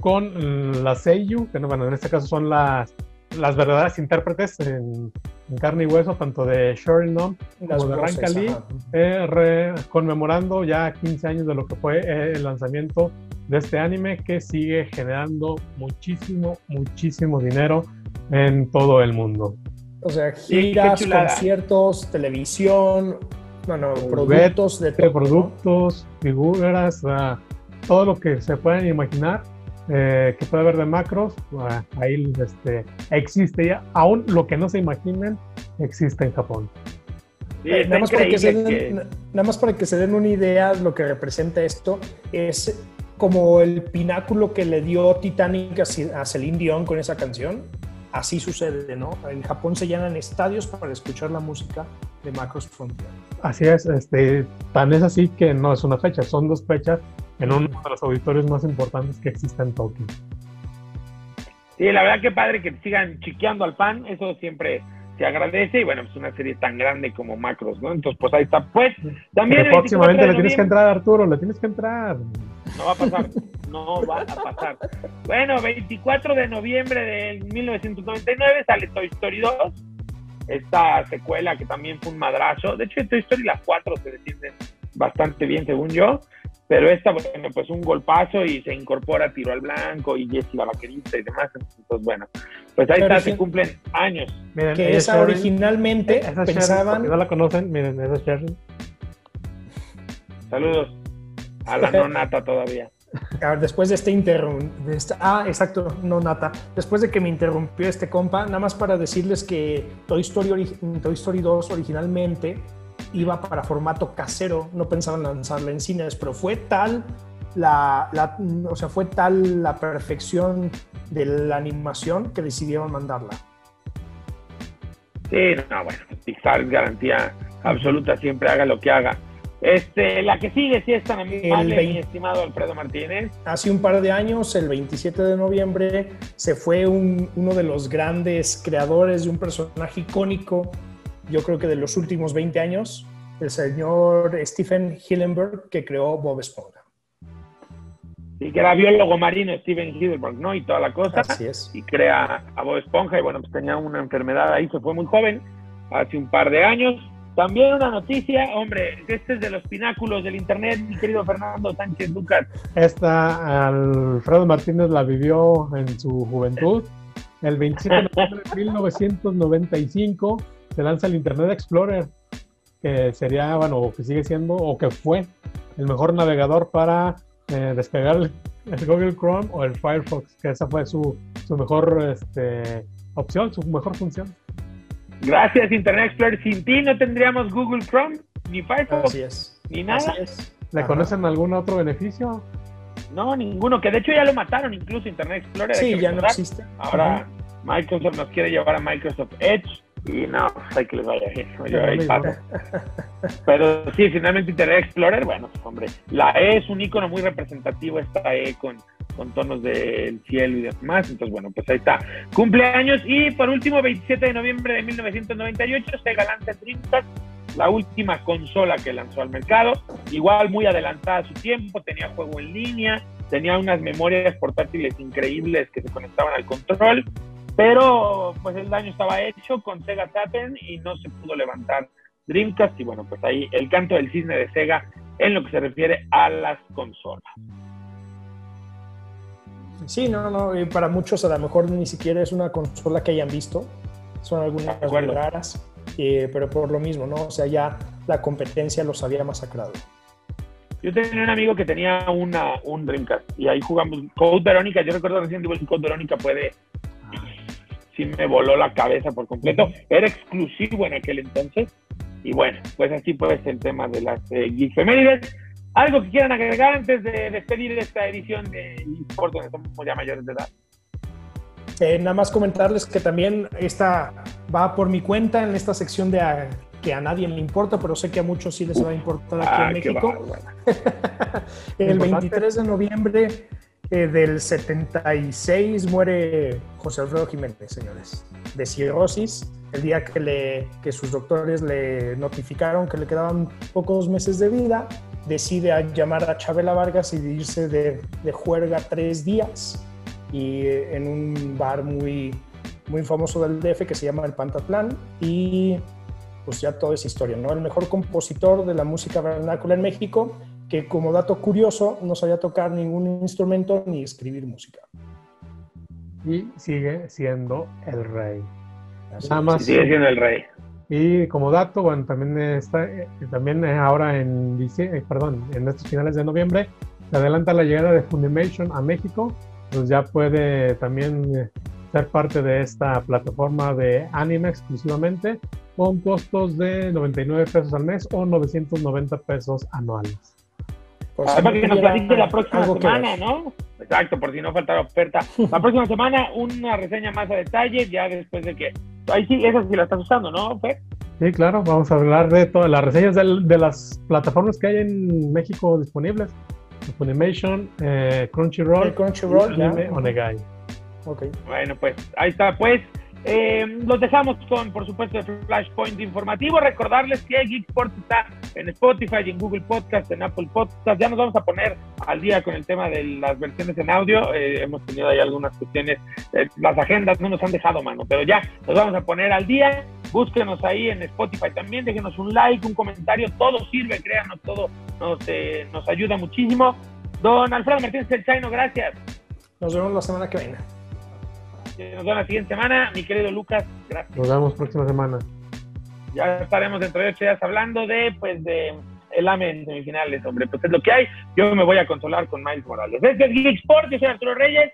con las Seiyu, que bueno, en este caso son las las verdaderas intérpretes en, en carne y hueso, tanto de Sheringham como de Rancali, eh, conmemorando ya 15 años de lo que fue eh, el lanzamiento de este anime que sigue generando muchísimo, muchísimo dinero en todo el mundo. O sea, giras, conciertos, televisión, bueno, productos de productos, figuras, todo lo que se pueden imaginar eh, que puede haber de macros, ahí este, existe ya, aún lo que no se imaginen existe en Japón. Eh, nada, más para que se den, nada más para que se den una idea de lo que representa esto, es como el pináculo que le dio Titanic a Celine Dion con esa canción. Así sucede, ¿no? En Japón se llenan estadios para escuchar la música de Macros Frontier. Así es, este, tan es así que no es una fecha, son dos fechas en uno de los auditorios más importantes que existe en Tokio. Sí, la verdad que padre que sigan chiqueando al pan, eso siempre se agradece y bueno, pues una serie tan grande como Macros, ¿no? Entonces, pues ahí está. Pues también... próximamente le tienes que entrar, Arturo, le tienes que entrar. No va a pasar, no va a pasar. Bueno, 24 de noviembre de 1999 sale Toy Story 2, esta secuela que también fue un madrazo. De hecho, Toy Story las 4 se defienden bastante bien, según yo. Pero esta, bueno, pues un golpazo y se incorpora Tiro al Blanco y Jessie la vaquerita y demás. Entonces, bueno, pues ahí está, se cumplen años. Miren, que esa originalmente esa pensaban... no la conocen, miren, esa Sharon. Saludos a la no nata todavía. A ver, después de este interrump... ah, exacto, no nata. Después de que me interrumpió este compa, nada más para decirles que Toy Story, Toy Story 2 originalmente iba para formato casero, no pensaban lanzarla en cines, pero fue tal la, o sea, fue tal la perfección de la animación que decidieron mandarla. Sí, no, bueno, Pixar garantía absoluta, siempre haga lo que haga. Este, la que sigue, si es tan amable, mi estimado Alfredo Martínez. Hace un par de años, el 27 de noviembre, se fue uno de los grandes creadores de un personaje icónico yo creo que de los últimos 20 años, el señor Stephen Hillenberg, que creó Bob Esponja. Sí, que era biólogo marino Stephen Hillenberg, ¿no? Y toda la cosa. Así es. Y crea a Bob Esponja y bueno, pues tenía una enfermedad ahí, se fue muy joven, hace un par de años. También una noticia, hombre, este es de los pináculos del Internet, mi querido Fernando Sánchez Lucas. Esta, Alfredo Martínez la vivió en su juventud. El 27 de noviembre de 1995 se lanza el Internet Explorer, que sería, bueno, o que sigue siendo, o que fue el mejor navegador para eh, despegar el, Google Chrome o el Firefox, que esa fue su, su mejor este, opción, su mejor función. Gracias, Internet Explorer. Sin ti no tendríamos Google Chrome, ni Firefox, ni nada. ¿Le conocen algún otro beneficio? No, ninguno, que de hecho ya lo mataron, incluso Internet Explorer. Sí, ya no existe. Ahora Microsoft nos quiere llevar a Microsoft Edge y no, pues hay que les vaya bien. Yo ahí Pero sí, finalmente Internet Explorer, bueno, pues, hombre, la E es un icono muy representativo, esta E con, con tonos del cielo y demás. Entonces, bueno, pues ahí está. Cumpleaños. Y por último, 27 de noviembre de 1998, Sega lanza Dreamcast, la última consola que lanzó al mercado. Igual muy adelantada a su tiempo, tenía juego en línea, tenía unas memorias portátiles increíbles que se conectaban al control pero pues el daño estaba hecho con Sega Saturn y no se pudo levantar Dreamcast y bueno, pues ahí el canto del cisne de Sega en lo que se refiere a las consolas. Sí, no, no, y para muchos a lo mejor ni siquiera es una consola que hayan visto, son algunas raras, eh, pero por lo mismo, ¿no? O sea, ya la competencia los había masacrado. Yo tenía un amigo que tenía una, un Dreamcast y ahí jugamos Code Verónica. Yo recuerdo recién que Code Verónica puede sí me voló la cabeza por completo. Era exclusivo en aquel entonces. Y bueno, pues así puede ser el tema de las eh, Geeks ¿Algo que quieran agregar antes de despedir esta edición de eSports donde somos ya mayores de edad? Eh, nada más comentarles que también esta va por mi cuenta en esta sección de que a nadie le importa, pero sé que a muchos sí les va a importar aquí en ah, México. el 23 de noviembre eh, del 76 muere José Alfredo Jiménez, señores, de cirrosis. El día que, le, que sus doctores le notificaron que le quedaban pocos meses de vida, decide llamar a Chabela Vargas y irse de, de juerga tres días y eh, en un bar muy muy famoso del DF que se llama El Pantatlán y pues ya toda esa historia, ¿no? El mejor compositor de la música vernácula en México, que como dato curioso no sabía tocar ningún instrumento ni escribir música. Y sigue siendo el rey. Nada más. Sigue siendo el rey. Y como dato, bueno, también está, eh, también ahora en, eh, perdón, en estos finales de noviembre se adelanta la llegada de Funimation a México, pues ya puede también eh, ser parte de esta plataforma de anime exclusivamente con costos de 99 pesos al mes o 990 pesos anuales. Además que nos platique la próxima semana, ¿no? Exacto, por si no faltara oferta. La próxima semana una reseña más a detalle, ya después de que... Ahí sí, esa sí la estás usando, ¿no, Fer? Sí, claro, vamos a hablar de todas las reseñas de, las plataformas que hay en México disponibles. Funimation, eh, Crunchyroll, Crunchyroll y Anime Onegai. Okay. Bueno, pues ahí está, pues. Eh, los dejamos con, por supuesto, el Flashpoint informativo. Recordarles que Geeksport está en Spotify, en Google Podcast, en Apple Podcast. Ya nos vamos a poner al día con el tema de las versiones en audio. Eh, hemos tenido ahí algunas cuestiones. Eh, las agendas no nos han dejado mano, pero ya nos vamos a poner al día. Búsquenos ahí en Spotify también. Déjenos un like, un comentario. Todo sirve, créanos, todo nos, nos ayuda muchísimo. Don Alfredo Martínez El Chaino, gracias. Nos vemos la semana que viene. Nos vemos la siguiente semana. Mi querido Lucas, gracias. Nos vemos próxima semana. Ya estaremos dentro de ocho días hablando de, pues, de el AME en semifinales, hombre. Pues es lo que hay. Yo me voy a consolar con Miles Morales. Este es Geek Sport, yo soy Arturo Reyes.